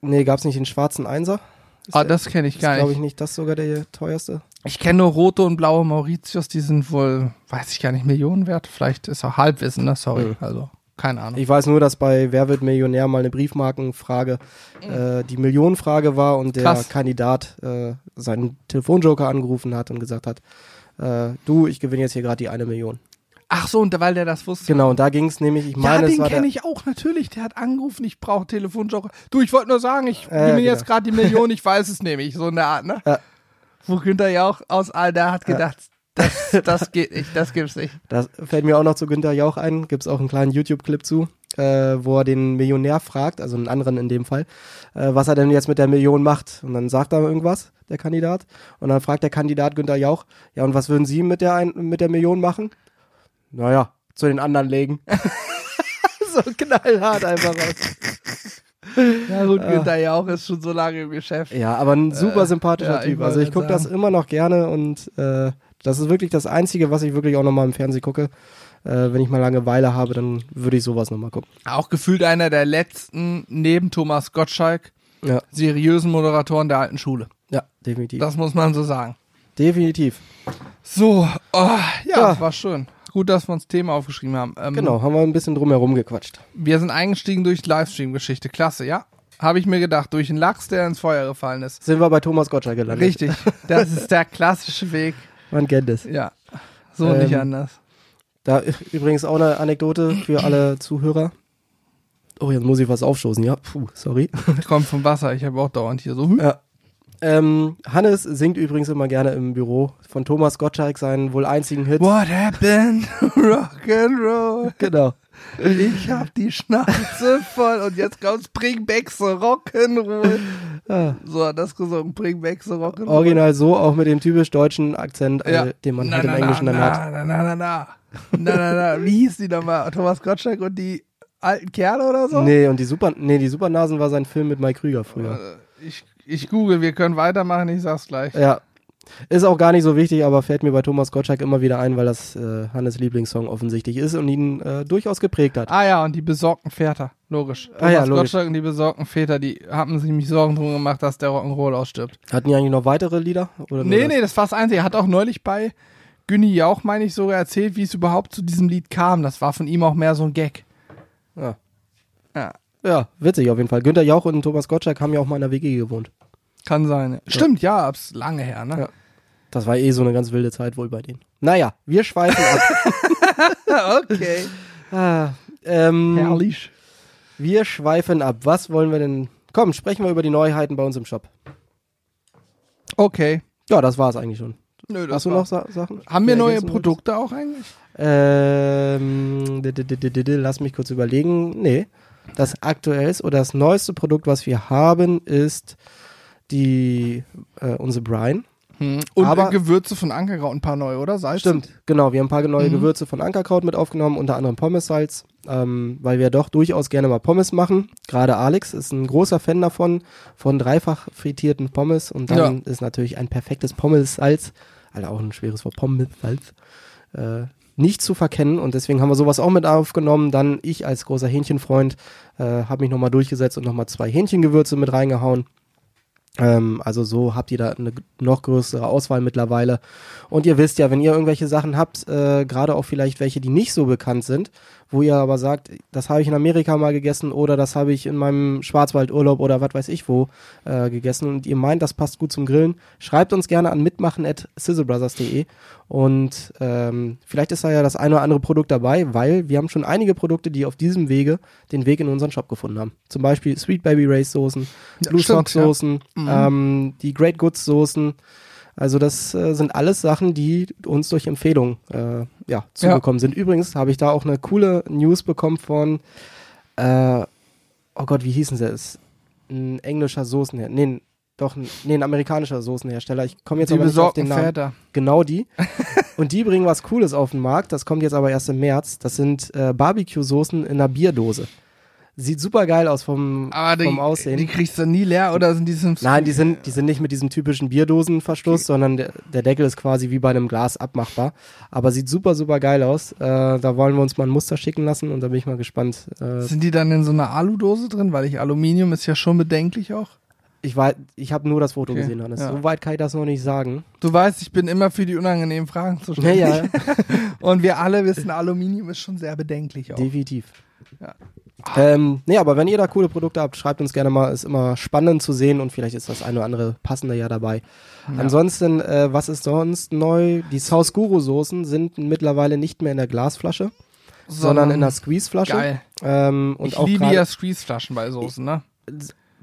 Nee, gab's nicht den schwarzen Einser? Ist Ah, der- das kenne ich ist, gar glaube nicht. ich, nicht das sogar der teuerste. Ich kenne nur rote und blaue Mauritius, die sind wohl, weiß ich gar nicht, Millionen wert. Vielleicht ist auch Halbwissen, ne? Sorry. Mhm. Also, keine Ahnung. Ich weiß nur, dass bei Wer wird Millionär mal eine Briefmarkenfrage äh, die Millionenfrage war und der Krass. Kandidat äh, seinen Telefonjoker angerufen hat und gesagt hat, äh, du, ich gewinne jetzt hier gerade die eine Million. Ach so, und weil der das wusste. Genau, und da ging es nämlich, ich Ja, meine, es den kenne ich auch, natürlich. Der hat angerufen, ich brauche Telefonjoker. Du, ich wollte nur sagen, ich Ja, gewinne genau. jetzt gerade die Million, [LAUGHS] ich weiß es nämlich. So in der Art, ne? Ja. Wo Günther Jauch aus all der hat gedacht, das, das geht nicht, das gibt's nicht. das fällt mir auch noch zu Günther Jauch ein, gibt es auch einen kleinen YouTube-Clip zu, äh, wo er den Millionär fragt, also einen anderen in dem Fall, äh, was er denn jetzt mit der Million macht. Und dann sagt er irgendwas, der Kandidat, und dann fragt der Kandidat Günther Jauch, ja, und was würden Sie mit der, ein mit der Million machen? Naja, zu den anderen legen. [LAUGHS] [LAUGHS] so knallhart einfach raus. Ja gut, Ah. Günther Jauch ist schon so lange im Geschäft. Ja, aber ein super Äh, sympathischer ich Typ. Also ich gucke das immer noch gerne und äh, das ist wirklich das Einzige, was ich wirklich auch nochmal im Fernsehen gucke. Äh, wenn ich mal Langeweile habe, dann würde ich sowas nochmal gucken. Auch gefühlt einer der letzten, neben Thomas Gottschalk, Ja, seriösen Moderatoren der alten Schule. ja, definitiv. Das muss man so sagen. definitiv. So, oh, ja, Ja. war schön. Gut, dass wir uns Thema aufgeschrieben haben. Ähm, Genau, haben wir ein bisschen drumherum gequatscht. Wir sind eingestiegen durch Livestream-Geschichte. Klasse, ja. Habe ich mir gedacht, durch einen Lachs, der ins Feuer gefallen ist. Sind wir bei Thomas Gottschalk gelandet. Richtig. Das ist der klassische Weg. [LAUGHS] Man kennt es. Ja. So Ähm, nicht anders. Da übrigens auch eine Anekdote für alle Zuhörer. Oh, jetzt muss ich was aufstoßen, ja. Puh, sorry. [LAUGHS] Kommt vom Wasser. Ich habe auch dauernd hier so. hm? Ja. Ähm, Hannes singt übrigens immer gerne im Büro von Thomas Gottschalk seinen wohl einzigen Hit. What happened? [LAUGHS] Rock and roll. Genau. Ich hab die Schnauze voll und jetzt kommt's Bring back the Rock'n'Roll. Ah. So hat das gesungen. Bring back the Rock'n'Roll. Original so, auch mit dem typisch deutschen Akzent, äh, den man halt im Englischen na, dann hat. na, na, na, na. Na, na, na. Wie hieß die nochmal? Thomas Gottschalk und die alten Kerle oder so? Nee, und die Super, nee, die Supernasen war sein Film mit Mike Krüger früher. Äh, Ich, ich google, wir können weitermachen, ich sag's gleich. Ja. Ist auch gar nicht so wichtig, aber fällt mir bei Thomas Gottschalk immer wieder ein, weil das äh, Hannes Lieblingssong offensichtlich ist und ihn äh, durchaus geprägt hat. Ah ja, und die besorgten Väter, logisch. Ah ja, Thomas logisch. Gottschalk und die besorgten Väter, die haben sich nämlich Sorgen drum gemacht, dass der Rock'n'Roll ausstirbt. Hatten die eigentlich noch weitere Lieder? Oder Nee, das? nee, das war das Einzige. Er hat auch neulich bei Günni Jauch, meine ich, sogar erzählt, wie es überhaupt zu diesem Lied kam. Das war von ihm auch mehr so ein Gag. Ja. Ja, ja, witzig auf jeden Fall. Günther Jauch und Thomas Gottschalk haben ja auch mal in der WG gewohnt. Kann sein. Ja. Stimmt, ja, ab's lange her, ne? Ja. Das war eh so eine ganz wilde Zeit wohl bei denen. Naja, wir schweifen ab. [LAUGHS] okay. ah, ähm, Herrlich. wir schweifen ab. Was wollen wir denn? Komm, sprechen wir über die Neuheiten bei uns im Shop. Okay. Ja, das war's eigentlich schon. Nö, das Hast du noch Sa Sachen? Haben wir neue Produkte auch eigentlich? Ähm, lass mich kurz überlegen. Nee. Das aktuellste oder das neueste Produkt, was wir haben, ist die äh, unsere Brine. Hm. Und Aber- äh, Gewürze von Ankerkraut ein paar neue, oder? Salz? Stimmt, genau. Wir haben ein paar neue Mhm. Gewürze von Ankerkraut mit aufgenommen, unter anderem Pommessalz, ähm, weil wir doch durchaus gerne mal Pommes machen. Gerade Alex ist ein großer Fan davon, von dreifach frittierten Pommes und dann ist natürlich ein perfektes Pommessalz, Alter, auch ein schweres Wort, Pommessalz, äh, nicht zu verkennen und deswegen haben wir sowas auch mit aufgenommen. Dann ich als großer Hähnchenfreund äh, habe mich nochmal durchgesetzt und nochmal zwei Hähnchengewürze mit reingehauen. Ähm, also so habt ihr da eine noch größere Auswahl mittlerweile. Und ihr wisst ja, wenn ihr irgendwelche Sachen habt, äh, gerade auch vielleicht welche, die nicht so bekannt sind, wo ihr aber sagt, das habe ich in Amerika mal gegessen oder das habe ich in meinem Schwarzwaldurlaub oder was weiß ich wo äh, gegessen und ihr meint, das passt gut zum Grillen, schreibt uns gerne an mitmachen at sizzlebrothers.de und ähm, vielleicht ist da ja das eine oder andere Produkt dabei, weil wir haben schon einige Produkte, die auf diesem Wege den Weg in unseren Shop gefunden haben. Zum Beispiel Sweet Baby Race Soßen, Ja, Blue Sock Soßen, Mhm. ähm, die Great Goods Soßen. Also das äh, sind alles Sachen, die uns durch Empfehlung äh, ja, zugekommen sind. Übrigens habe ich da auch eine coole News bekommen von, äh, oh Gott, wie hießen sie es? Ein englischer Soßenhersteller. Nee, doch, ein- nee, ein amerikanischer Soßenhersteller. Ich komme jetzt Die aber nicht auf den Namen. Väter. Genau die. [LAUGHS] Und die bringen was Cooles auf den Markt. Das kommt jetzt aber erst im März. Das sind äh, Barbecue-Soßen in einer Bierdose. Sieht super geil aus vom, Aber die, vom Aussehen. die kriegst du nie leer oder sind die so Nein, die sind, die sind nicht mit diesem typischen Bierdosenverschluss, sondern der, der Deckel ist quasi wie bei einem Glas abmachbar. Aber sieht super, super geil aus. Äh, da wollen wir uns mal ein Muster schicken lassen und da bin ich mal gespannt. Äh, Sind die dann in so einer Aludose drin? Weil ich Aluminium ist ja schon bedenklich auch. ich ich habe nur das Foto Okay, gesehen, Hannes. ja. So weit kann ich das noch nicht sagen. Du weißt, ich bin immer für die unangenehmen Fragen Ja, zuständig. ja, [LAUGHS] Und wir alle wissen, Aluminium ist schon sehr bedenklich auch. definitiv. Ja. Ähm, nee, aber wenn ihr da coole Produkte habt, schreibt uns gerne mal. Ist immer spannend zu sehen und vielleicht ist das eine oder andere passende ja dabei. Ja. Ansonsten, äh, was ist sonst neu? Die South Guru Soßen sind mittlerweile nicht mehr in der Glasflasche, sondern in der Squeeze-Flasche. Geil. Ähm, und ich auch liebe ja Squeeze-Flaschen bei Soßen, ne?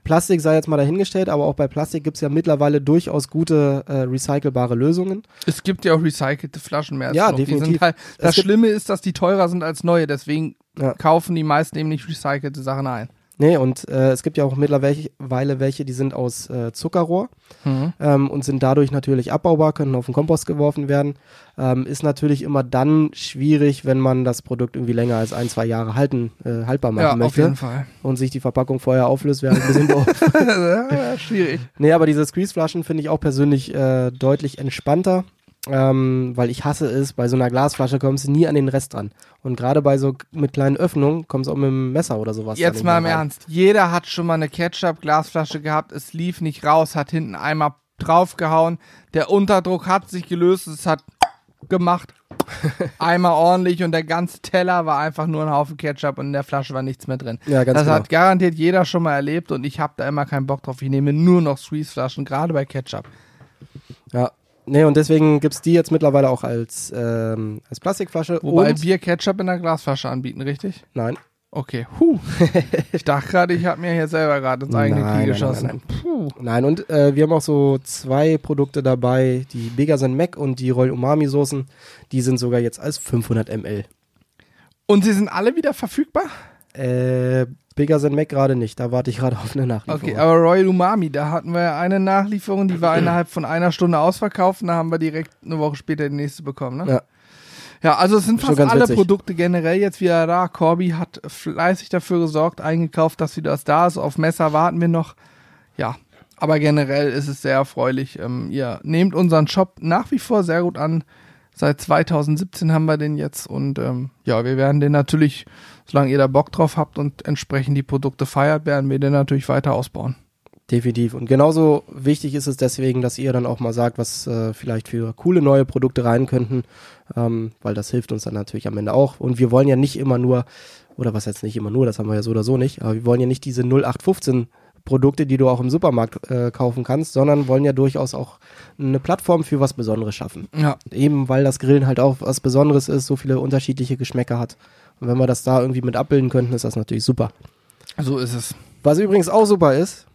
Plastik sei jetzt mal dahingestellt, aber auch bei Plastik gibt's ja mittlerweile durchaus gute äh, recycelbare Lösungen. Es gibt ja auch recycelte Flaschen mehr als Ja, noch. Die definitiv. halt, Es das gibt- Schlimme ist, dass die teurer sind als neue, deswegen Ja. kaufen die meisten eben nicht recycelte Sachen ein. Nee, und äh, es gibt ja auch mittlerweile welche, die sind aus äh, Zuckerrohr Mhm. ähm, und sind dadurch natürlich abbaubar, können auf den Kompost geworfen werden. Ähm, ist natürlich immer dann schwierig, wenn man das Produkt irgendwie länger als ein, zwei Jahre halten, äh, haltbar machen Ja, auf möchte jeden Fall. und sich die Verpackung vorher auflöst, wäre ein bisschen [LAUGHS] doof. ja, schwierig. Nee, aber diese Squeeze-Flaschen finde ich auch persönlich äh, deutlich entspannter, ähm, weil ich hasse es, bei so einer Glasflasche kommst du nie an den Rest dran. Und gerade bei so mit kleinen Öffnungen kommst du auch mit dem Messer oder sowas. Jetzt mal im rein. Ernst. Jeder hat schon mal eine Ketchup-Glasflasche gehabt, es lief nicht raus, hat hinten einmal draufgehauen, der Unterdruck hat sich gelöst, es hat gemacht. [LAUGHS] Einmal ordentlich und der ganze Teller war einfach nur ein Haufen Ketchup und in der Flasche war nichts mehr drin. Ja, ganz das genau. hat garantiert jeder schon mal erlebt und ich habe da immer keinen Bock drauf. Ich nehme nur noch Squeeze-Flaschen, gerade bei Ketchup. Ja. Nee, und deswegen gibt's die jetzt mittlerweile auch als, ähm, als Plastikflasche. Wobei und, wir Ketchup in der Glasflasche anbieten, richtig? Nein. Okay. Huh. ich dachte gerade, ich habe mir hier selber gerade ins eigene Nein, Knie nein, geschossen. nein, Puh. Nein, und äh, wir haben auch so zwei Produkte dabei, die Begasen Mac und die Royal Umami Soßen. Die sind sogar jetzt als 500 ml. Und sie sind alle wieder verfügbar? Äh, Begasen Mac gerade nicht, da warte ich gerade auf eine Nachlieferung. Okay, aber Royal Umami, da hatten wir ja eine Nachlieferung, die war [CLEARS THROAT] innerhalb von einer Stunde ausverkauft und da haben wir direkt eine Woche später die nächste bekommen, ne? Ja. Ja, also es sind fast alle witzig. Produkte generell jetzt wieder da. Corby hat fleißig dafür gesorgt, eingekauft, dass wieder das da ist. Auf Messer warten wir noch. Ja, aber generell ist es sehr erfreulich. Ähm, ihr nehmt unseren Shop nach wie vor sehr gut an. Seit 2017 haben wir den jetzt und ähm, ja, wir werden den natürlich, solange ihr da Bock drauf habt und entsprechend die Produkte feiert, werden wir den natürlich weiter ausbauen. Definitiv. Und genauso wichtig ist es deswegen, dass ihr dann auch mal sagt, was äh, vielleicht für coole neue Produkte rein könnten, ähm, weil das hilft uns dann natürlich am Ende auch. Und wir wollen ja nicht immer nur, oder was jetzt nicht immer nur, das haben wir ja so oder so nicht, aber wir wollen ja nicht diese 0815 Produkte, die du auch im Supermarkt äh, kaufen kannst, sondern wollen ja durchaus auch eine Plattform für was Besonderes schaffen. Ja. Eben weil das Grillen halt auch was Besonderes ist, so viele unterschiedliche Geschmäcker hat. Und wenn wir das da irgendwie mit abbilden könnten, ist das natürlich super. So ist es. Was übrigens auch super ist,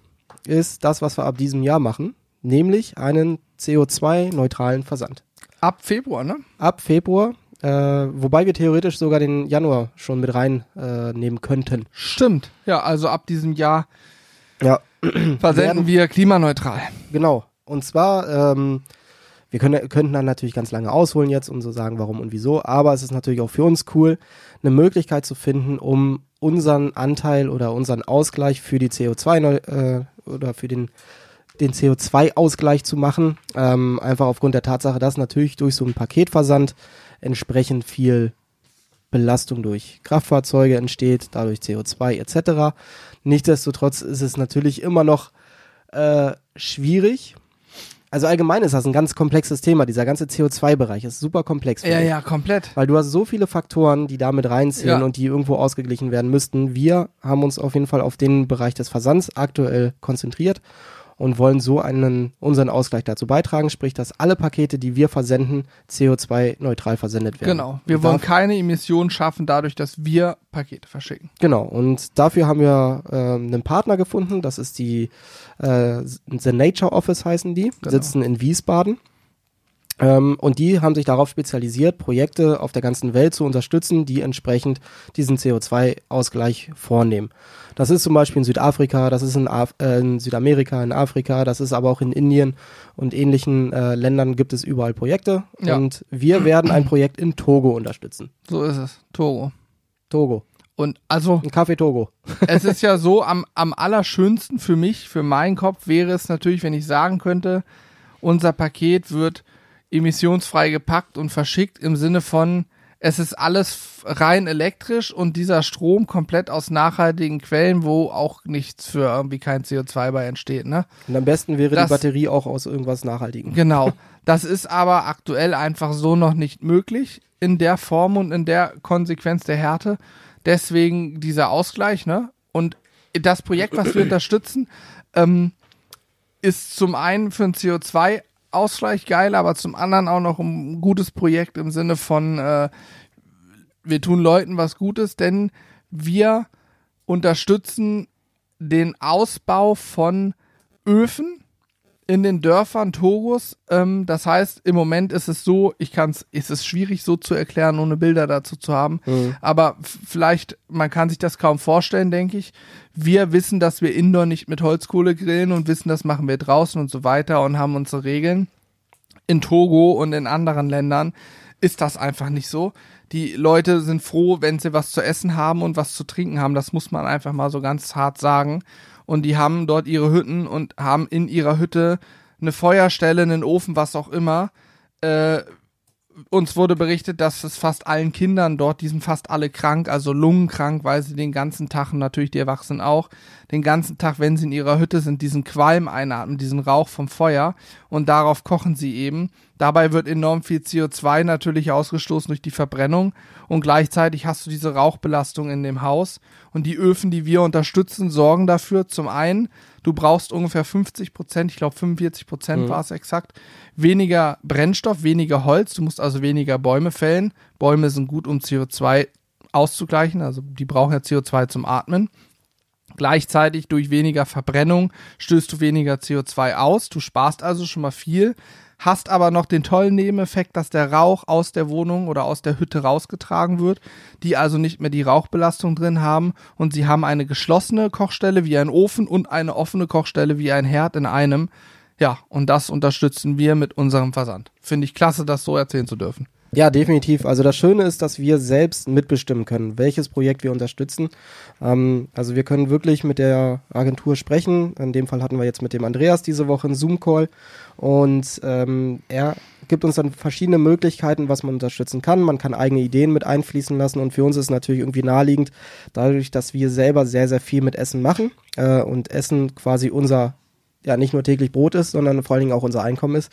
ist das, was wir ab diesem Jahr machen, nämlich einen CO2-neutralen Versand. Ab Februar, ne? Ab Februar, äh, wobei wir theoretisch sogar den Januar schon mit reinnehmen äh, könnten. Stimmt. Ja, also ab diesem Jahr Ja, [CLEARS THROAT] versenden Werden- wir klimaneutral. genau. Und zwar, ähm, wir können, könnten dann natürlich ganz lange ausholen jetzt und so sagen, warum und wieso, aber es ist natürlich auch für uns cool, eine Möglichkeit zu finden, um unseren Anteil oder unseren Ausgleich für die CO2 neu- äh, oder für den den CO2-Ausgleich zu machen. Ähm, einfach aufgrund der Tatsache, dass natürlich durch so einen Paketversand entsprechend viel Belastung durch Kraftfahrzeuge entsteht, dadurch CO2 etc. Nichtsdestotrotz ist es natürlich immer noch äh, schwierig. Also allgemein ist das ein ganz komplexes Thema. Dieser ganze CO2-Bereich ist super komplex. Ja, ich. ja, komplett. Weil du hast so viele Faktoren, die damit reinziehen Ja. und die irgendwo ausgeglichen werden müssten. Wir haben uns auf jeden Fall auf den Bereich des Versands aktuell konzentriert und wollen so einen, unseren Ausgleich dazu beitragen, sprich, dass alle Pakete, die wir versenden, CO2-neutral versendet werden. Genau. Wir Und wollen keine Emissionen schaffen, dadurch, dass wir Pakete verschicken. Genau, und dafür haben wir ähm, einen Partner gefunden, das ist die äh, The Nature Office heißen die, Genau. sitzen in Wiesbaden. Ähm, und die haben sich darauf spezialisiert, Projekte auf der ganzen Welt zu unterstützen, die entsprechend diesen CO2-Ausgleich vornehmen. Das ist zum Beispiel in Südafrika, das ist in, Af äh, in Südamerika, in Afrika, das ist aber auch in Indien und ähnlichen äh, Ländern gibt es überall Projekte. Ja. Und wir werden ein Projekt in Togo unterstützen. So ist es. Togo. Togo. Und also, Ein Kaffee Togo. es ist ja so, am, am allerschönsten für mich, für meinen Kopf, wäre es natürlich, wenn ich sagen könnte, unser Paket wird emissionsfrei gepackt und verschickt im Sinne von, es ist alles rein elektrisch und dieser Strom komplett aus nachhaltigen Quellen, wo auch nichts für irgendwie kein CO2 bei entsteht, ne? Und am besten wäre das, die Batterie auch aus irgendwas Nachhaltigem. Genau. [LAUGHS] Das ist aber aktuell einfach so noch nicht möglich in der Form und in der Konsequenz der Härte. Deswegen dieser Ausgleich, ne? Und das Projekt, was wir [CLEARS THROAT] unterstützen, ähm, ist zum einen für den CO2 Ausgleich geil, aber zum anderen auch noch ein gutes Projekt im Sinne von, äh, wir tun Leuten was Gutes, denn wir unterstützen den Ausbau von Öfen in den Dörfern Togos. Ähm, das heißt, im Moment ist es so, ich kann es, ist es schwierig so zu erklären, ohne Bilder dazu zu haben. Mhm. Aber vielleicht, man kann sich das kaum vorstellen, denke ich. Wir wissen, dass wir indoor nicht mit Holzkohle grillen und wissen, das machen wir draußen und so weiter und haben unsere Regeln. In Togo und in anderen Ländern ist das einfach nicht so. Die Leute sind froh, wenn sie was zu essen haben und was zu trinken haben. Das muss man einfach mal so ganz hart sagen. Und die haben dort ihre Hütten und haben in ihrer Hütte eine Feuerstelle, einen Ofen, was auch immer. Äh, uns wurde berichtet, dass es fast allen Kindern dort, die sind fast alle krank, also lungenkrank, weil sie den ganzen Tag, und natürlich die Erwachsenen auch, den ganzen Tag, wenn sie in ihrer Hütte sind, diesen Qualm einatmen, diesen Rauch vom Feuer und darauf kochen sie eben. Dabei wird enorm viel CO2 natürlich ausgestoßen durch die Verbrennung und gleichzeitig hast du diese Rauchbelastung in dem Haus und die Öfen, die wir unterstützen, sorgen dafür zum einen, du brauchst ungefähr 50 Prozent, ich glaube 45 Prozent Mhm. war es exakt, weniger Brennstoff, weniger Holz, du musst also weniger Bäume fällen. Bäume sind gut, um CO2 auszugleichen, also die brauchen ja CO2 zum Atmen. Gleichzeitig durch weniger Verbrennung stößt du weniger CO2 aus. Du sparst also schon mal viel, hast aber noch den tollen Nebeneffekt, dass der Rauch aus der Wohnung oder aus der Hütte rausgetragen wird, die also nicht mehr die Rauchbelastung drin haben und sie haben eine geschlossene Kochstelle wie ein Ofen und eine offene Kochstelle wie ein Herd in einem. Ja, und das unterstützen wir mit unserem Versand. Finde ich klasse, das so erzählen zu dürfen. Ja, definitiv. Also das Schöne ist, dass wir selbst mitbestimmen können, welches Projekt wir unterstützen. Ähm, also wir können wirklich mit der Agentur sprechen. In dem Fall hatten wir jetzt mit dem Andreas diese Woche einen Zoom-Call und ähm, er gibt uns dann verschiedene Möglichkeiten, was man unterstützen kann. Man kann eigene Ideen mit einfließen lassen und für uns ist natürlich irgendwie naheliegend, dadurch, dass wir selber sehr, sehr viel mit Essen machen äh, und Essen quasi unser ja nicht nur täglich Brot ist, sondern vor allen Dingen auch unser Einkommen ist,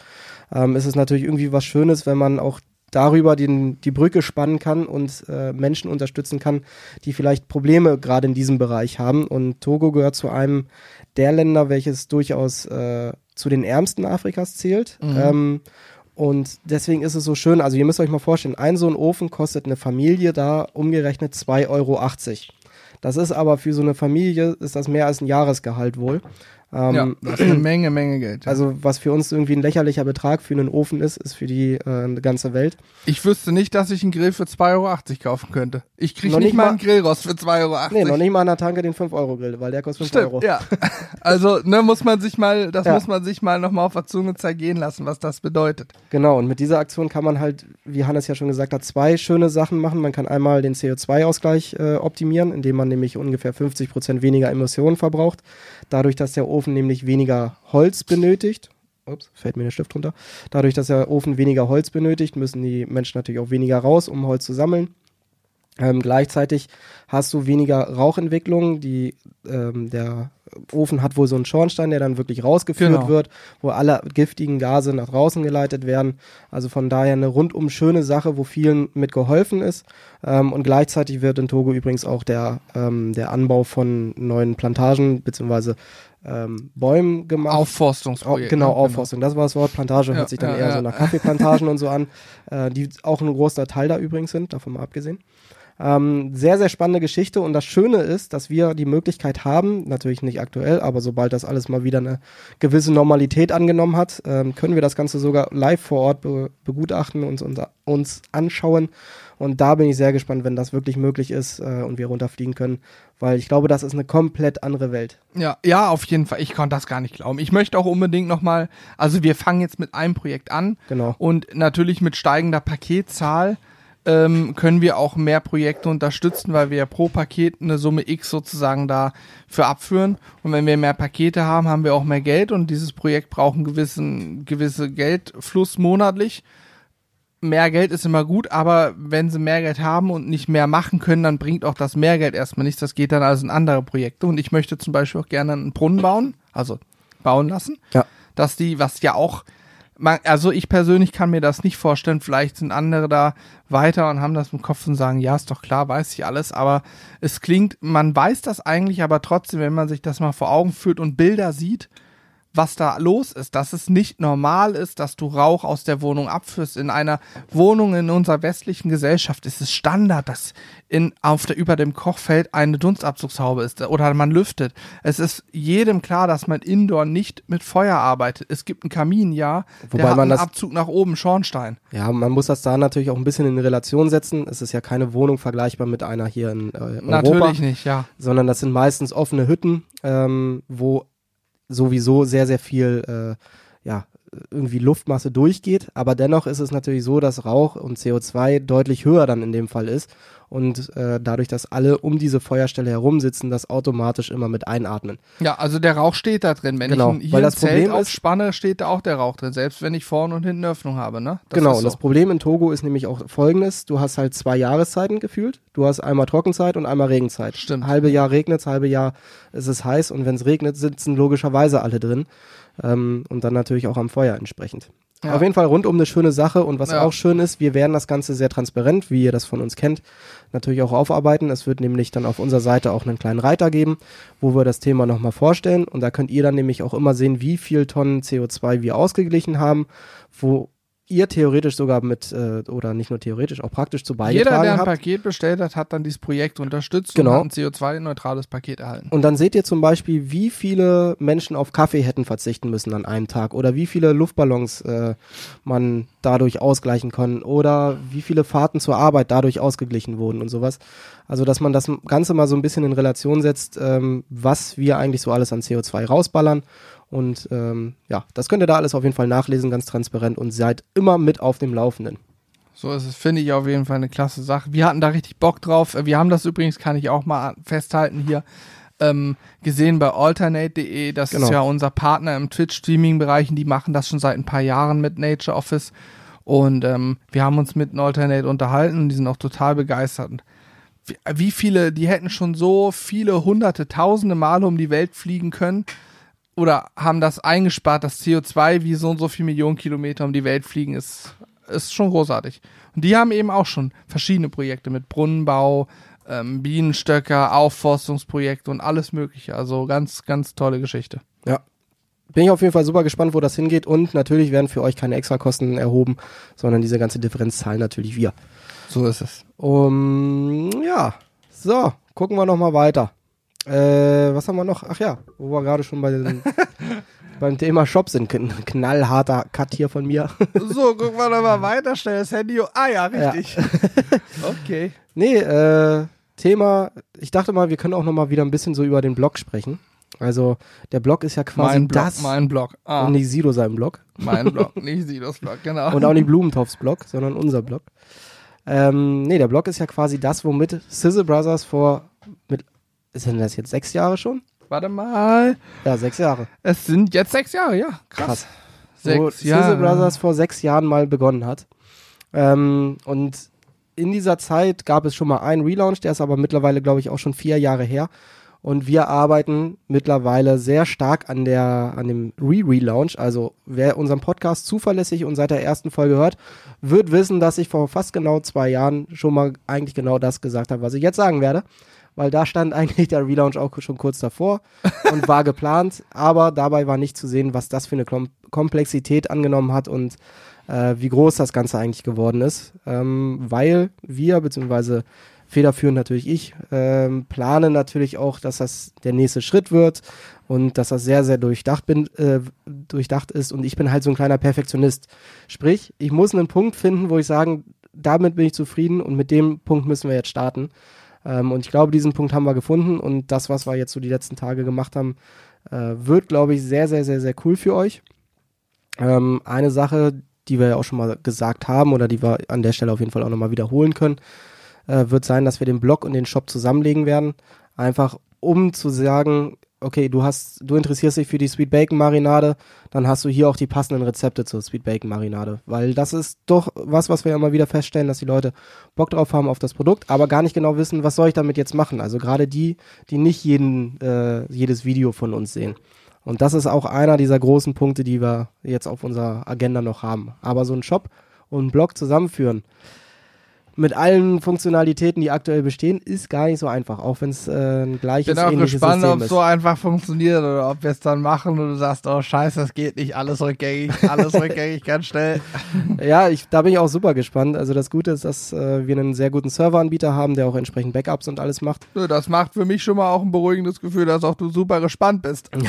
ähm, ist es natürlich irgendwie was Schönes, wenn man auch darüber den, die Brücke spannen kann und äh, Menschen unterstützen kann, die vielleicht Probleme gerade in diesem Bereich haben. Und Togo gehört zu einem der Länder, welches durchaus äh, zu den ärmsten Afrikas zählt. Mhm. Ähm, und deswegen ist es so schön, also ihr müsst euch mal vorstellen, ein so ein Ofen kostet eine Familie da umgerechnet 2,80 Euro. Das ist aber für so eine Familie, ist das mehr als ein Jahresgehalt wohl. Ähm, ja, [CLEARS THROAT] das ist eine Menge, Menge Geld. Ja. Also was für uns irgendwie ein lächerlicher Betrag für einen Ofen ist, ist für die äh, ganze Welt. Ich wüsste nicht, dass ich einen Grill für 2,80 Euro kaufen könnte. Ich kriege nicht, nicht mal einen Grillrost für 2,80 Euro. Nee, noch nicht mal an der Tanke den 5-Euro-Grill, weil der kostet 5 Stimmt, Euro. ja. [LAUGHS] Also, ne, muss man sich mal, das ja. muss man sich mal nochmal auf der Zunge zergehen lassen, was das bedeutet. Genau, und mit dieser Aktion kann man halt, wie Hannes ja schon gesagt hat, zwei schöne Sachen machen. Man kann einmal den CO2-Ausgleich äh, optimieren, indem man nämlich ungefähr 50 Prozent weniger Emissionen verbraucht. Dadurch, dass der Ofen nämlich weniger Holz benötigt. Ups, fällt mir der Stift runter. Dadurch, dass der Ofen weniger Holz benötigt, müssen die Menschen natürlich auch weniger raus, um Holz zu sammeln. Ähm, gleichzeitig hast du weniger Rauchentwicklung. Die, ähm, der Ofen hat wohl so einen Schornstein, der dann wirklich rausgeführt genau. wird, wo alle giftigen Gase nach draußen geleitet werden. Also von daher eine rundum schöne Sache, wo vielen mit geholfen ist. Ähm, und gleichzeitig wird in Togo übrigens auch der, ähm, der Anbau von neuen Plantagen bzw ähm, Bäumen gemacht. Aufforstungsprojekt. Genau, ne? genau, Aufforstung. Das war das Wort. Plantage ja, hört sich dann ja, eher ja. so nach Kaffeeplantagen und so an, äh, die auch ein großer Teil da übrigens sind, davon mal abgesehen. Ähm, sehr, sehr spannende Geschichte und das Schöne ist, dass wir die Möglichkeit haben, natürlich nicht aktuell, aber sobald das alles mal wieder eine gewisse Normalität angenommen hat, ähm, können wir das Ganze sogar live vor Ort be begutachten und uns, uns anschauen. Und da bin ich sehr gespannt, wenn das wirklich möglich ist äh, und wir runterfliegen können, weil ich glaube, das ist eine komplett andere Welt. Ja, ja, auf jeden Fall. Ich konnte das gar nicht glauben. Ich möchte auch unbedingt nochmal, also wir fangen jetzt mit einem Projekt an. Genau. Und natürlich mit steigender Paketzahl ähm, können wir auch mehr Projekte unterstützen, weil wir ja pro Paket eine Summe X sozusagen da für abführen. Und wenn wir mehr Pakete haben, haben wir auch mehr Geld und dieses Projekt braucht einen gewissen gewisse Geldfluss monatlich. Mehr Geld ist immer gut, aber wenn sie mehr Geld haben und nicht mehr machen können, dann bringt auch das Mehrgeld erstmal nichts. Das geht dann also in andere Projekte. Und ich möchte zum Beispiel auch gerne einen Brunnen bauen, also bauen lassen. Ja. Dass die, was ja auch man, also ich persönlich kann mir das nicht vorstellen. Vielleicht sind andere da weiter und haben das im Kopf und sagen, ja, ist doch klar, weiß ich alles. Aber es klingt, man weiß das eigentlich, aber trotzdem, wenn man sich das mal vor Augen führt und Bilder sieht, was da los ist, dass es nicht normal ist, dass du Rauch aus der Wohnung abführst. In einer Wohnung in unserer westlichen Gesellschaft ist es Standard, dass in, auf der, über dem Kochfeld eine Dunstabzugshaube ist oder man lüftet. Es ist jedem klar, dass man indoor nicht mit Feuer arbeitet. Es gibt einen Kamin, ja, Wobei der hat man einen Abzug nach oben, Schornstein. Ja, man muss das da natürlich auch ein bisschen in Relation setzen. Es ist ja keine Wohnung vergleichbar mit einer hier in äh, Europa. Natürlich nicht, ja. Sondern das sind meistens offene Hütten, ähm, wo sowieso sehr, sehr viel äh, ja, irgendwie Luftmasse durchgeht. Aber dennoch ist es natürlich so, dass Rauch und CO2 deutlich höher dann in dem Fall ist. Und äh, dadurch, dass alle um diese Feuerstelle herum sitzen, das automatisch immer mit einatmen. Ja, also der Rauch steht da drin. Wenn genau, ich hier weil das Zelt Problem aufspanne, steht da auch der Rauch drin, selbst wenn ich vorne und hinten eine Öffnung habe. Ne? Das genau, so. und das Problem in Togo ist nämlich auch folgendes. Du hast halt zwei Jahreszeiten gefühlt. Du hast einmal Trockenzeit und einmal Regenzeit. Stimmt. Halbe Jahr regnet halbe Jahr ist es heiß und wenn es regnet, sitzen logischerweise alle drin. Ähm, und dann natürlich auch am Feuer entsprechend. Ja. Auf jeden Fall rundum eine schöne Sache und was ja. auch schön ist, wir werden das Ganze sehr transparent, wie ihr das von uns kennt, natürlich auch aufarbeiten. Es wird nämlich dann auf unserer Seite auch einen kleinen Reiter geben, wo wir das Thema nochmal vorstellen und da könnt ihr dann nämlich auch immer sehen, wie viel Tonnen CO2 wir ausgeglichen haben, wo ihr theoretisch sogar mit, äh, oder nicht nur theoretisch, auch praktisch zu beigetragen Jeder, der ein habt. Paket bestellt hat, hat dann dieses Projekt unterstützt genau. und hat ein CO2-neutrales Paket erhalten. Und dann seht ihr zum Beispiel, wie viele Menschen auf Kaffee hätten verzichten müssen an einem Tag oder wie viele Luftballons äh, man dadurch ausgleichen kann oder wie viele Fahrten zur Arbeit dadurch ausgeglichen wurden und sowas. Also, dass man das Ganze mal so ein bisschen in Relation setzt, ähm, was wir eigentlich so alles an CO2 rausballern und ähm, ja, das könnt ihr da alles auf jeden Fall nachlesen, ganz transparent und seid immer mit auf dem Laufenden. So ist es, finde ich auf jeden Fall eine klasse Sache. Wir hatten da richtig Bock drauf. Wir haben das übrigens, kann ich auch mal festhalten hier, ähm, gesehen bei alternate.de. Das genau. ist ja unser Partner im Twitch-Streaming-Bereich. Die machen das schon seit ein paar Jahren mit Nature Office. Und ähm, wir haben uns mit Alternate unterhalten und die sind auch total begeistert. Wie, wie viele, die hätten schon so viele hunderte, tausende Male um die Welt fliegen können oder haben das eingespart, das CO2 wie so und so viele Millionen Kilometer um die Welt fliegen, ist, ist schon großartig. Und die haben eben auch schon verschiedene Projekte mit Brunnenbau, ähm, Bienenstöcker, Aufforstungsprojekte und alles Mögliche. Also ganz, ganz tolle Geschichte. Ja. Bin ich auf jeden Fall super gespannt, wo das hingeht. Und natürlich werden für euch keine Extrakosten erhoben, sondern diese ganze Differenz zahlen natürlich wir. So ist es. Um, ja, so, gucken wir nochmal weiter. Äh, was haben wir noch? Ach ja, wo wir gerade schon bei den, [LAUGHS] beim Thema Shop sind. Kn knallharter Cut hier von mir. [LAUGHS] So, gucken wir nochmal weiter. Schnell das Handy. Ah ja, richtig. [LAUGHS] okay. Nee, äh, Thema, ich dachte mal, wir können auch nochmal wieder ein bisschen so über den Blog sprechen. Also, der Blog ist ja quasi Mein Blog, das mein Blog. Ah, und nicht Sido sein Blog. mein Blog, nicht Sidos Blog, genau. Und auch nicht Blumentopfs Blog, sondern unser Blog. Ähm, nee, der Blog ist ja quasi das, womit Sizzle Brothers vor, mit, denn das jetzt sechs Jahre schon? Warte mal. Ja, sechs Jahre. Es sind jetzt sechs Jahre, ja. Krass. Krass. Sechs wo Jahre. Brothers vor sechs Jahren mal begonnen hat. Ähm, und in dieser Zeit gab es schon mal einen Relaunch, der ist aber mittlerweile, glaube ich, auch schon vier Jahre her. Und wir arbeiten mittlerweile sehr stark an der, an dem Re-Relaunch. Also wer unseren Podcast zuverlässig und seit der ersten Folge hört, wird wissen, dass ich vor fast genau zwei Jahren schon mal eigentlich genau das gesagt habe, was ich jetzt sagen werde. Weil da stand eigentlich der Relaunch auch schon kurz davor und war geplant, aber dabei war nicht zu sehen, was das für eine Kom Komplexität angenommen hat und äh, wie groß das Ganze eigentlich geworden ist. Ähm, weil wir, beziehungsweise federführend natürlich ich, ähm, plane natürlich auch, dass das der nächste Schritt wird und dass das sehr, sehr durchdacht, bin, äh, durchdacht ist und ich bin halt so ein kleiner Perfektionist. Sprich, ich muss einen Punkt finden, wo ich sagen, damit bin ich zufrieden und mit dem Punkt müssen wir jetzt starten. Ähm, und ich glaube, diesen Punkt haben wir gefunden und das, was wir jetzt so die letzten Tage gemacht haben, äh, wird, glaube ich, sehr, sehr, sehr, sehr cool für euch. Ähm, eine Sache, die wir ja auch schon mal gesagt haben oder die wir an der Stelle auf jeden Fall auch nochmal wiederholen können, äh, wird sein, dass wir den Blog und den Shop zusammenlegen werden. Einfach um zu sagen, okay, du hast, du interessierst dich für die Sweet Bacon Marinade, dann hast du hier auch die passenden Rezepte zur Sweet Bacon Marinade. Weil das ist doch was, was wir immer wieder feststellen, dass die Leute Bock drauf haben auf das Produkt, aber gar nicht genau wissen, was soll ich damit jetzt machen. Also gerade die, die nicht jeden, äh, jedes Video von uns sehen. Und das ist auch einer dieser großen Punkte, die wir jetzt auf unserer Agenda noch haben. Aber so ein Shop und einen Blog zusammenführen, mit allen Funktionalitäten, die aktuell bestehen, ist gar nicht so einfach, auch wenn es äh, ein Ich gleiches, bin auch ähnliches gespannt, System ob es ist. so einfach funktioniert oder ob wir es dann machen und du sagst, oh scheiße, das geht nicht, alles rückgängig, [LAUGHS] alles rückgängig, ganz schnell. Ja, ich, da bin ich auch super gespannt. Also das Gute ist, dass äh, wir einen sehr guten Serveranbieter haben, der auch entsprechend Backups und alles macht. Das macht für mich schon mal auch ein beruhigendes Gefühl, dass auch du super gespannt bist. [LAUGHS]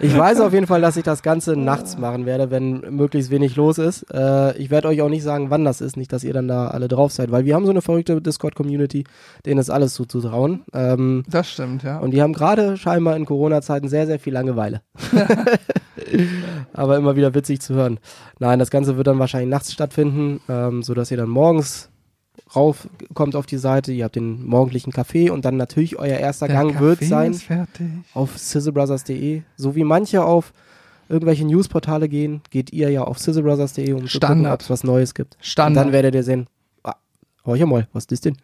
Ich weiß auf jeden Fall, dass ich das Ganze nachts machen werde, wenn möglichst wenig los ist. Äh, ich werde euch auch nicht sagen, wann das ist, nicht, dass ihr dann da alle drauf seid, weil wir haben so eine verrückte Discord-Community, denen ist alles zuzutrauen. Ähm, Das stimmt, ja. und die haben gerade scheinbar in Corona-Zeiten sehr, sehr viel Langeweile. [LAUGHS] Aber immer wieder witzig zu hören. Nein, das Ganze wird dann wahrscheinlich nachts stattfinden, ähm, sodass ihr dann morgens raufkommt auf die Seite, ihr habt den morgendlichen Kaffee und dann natürlich euer erster Der Gang wird Kaffee sein Ist fertig. auf sizzlebrothers.de. So wie manche auf irgendwelche Newsportale gehen, geht ihr ja auf sizzlebrothers.de, um zu gucken, Standard. ob es was Neues gibt. Und Standard. dann werdet ihr sehen, ah, hör mal, was ist das denn?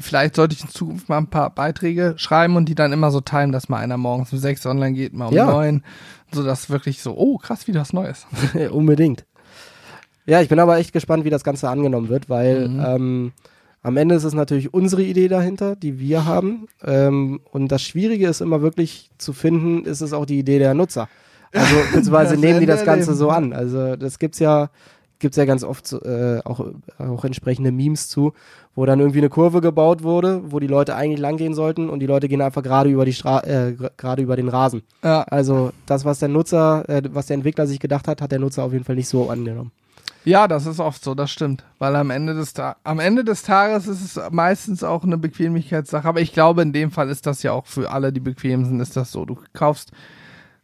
Vielleicht sollte ich in Zukunft mal ein paar Beiträge schreiben und die dann immer so teilen, dass mal einer morgens um sechs online geht, mal um Ja. neun, so dass wirklich so, oh krass, wieder was Neues. [LAUGHS] Unbedingt. Ja, ich bin aber echt gespannt, wie das Ganze angenommen wird, weil Mhm. ähm, am Ende ist es natürlich unsere Idee dahinter, die wir haben. Ähm, und das Schwierige ist immer wirklich zu finden, ist es auch die Idee der Nutzer. Also [LAUGHS] beziehungsweise nehmen die das Ganze so an. Also das gibt's ja, gibt's ja ganz oft äh, auch, auch entsprechende Memes zu, wo dann irgendwie eine Kurve gebaut wurde, wo die Leute eigentlich langgehen sollten und die Leute gehen einfach gerade über die Stra äh, gerade über den Rasen. Ja. Also das, was der Nutzer, äh, was der Entwickler sich gedacht hat, hat der Nutzer auf jeden Fall nicht so angenommen. Ja, das ist oft so, das stimmt. Weil am Ende des, Ta am Ende des Tages ist es meistens auch eine Bequemlichkeitssache. Aber ich glaube, in dem Fall ist das ja auch für alle, die bequem sind, ist das so. Du kaufst,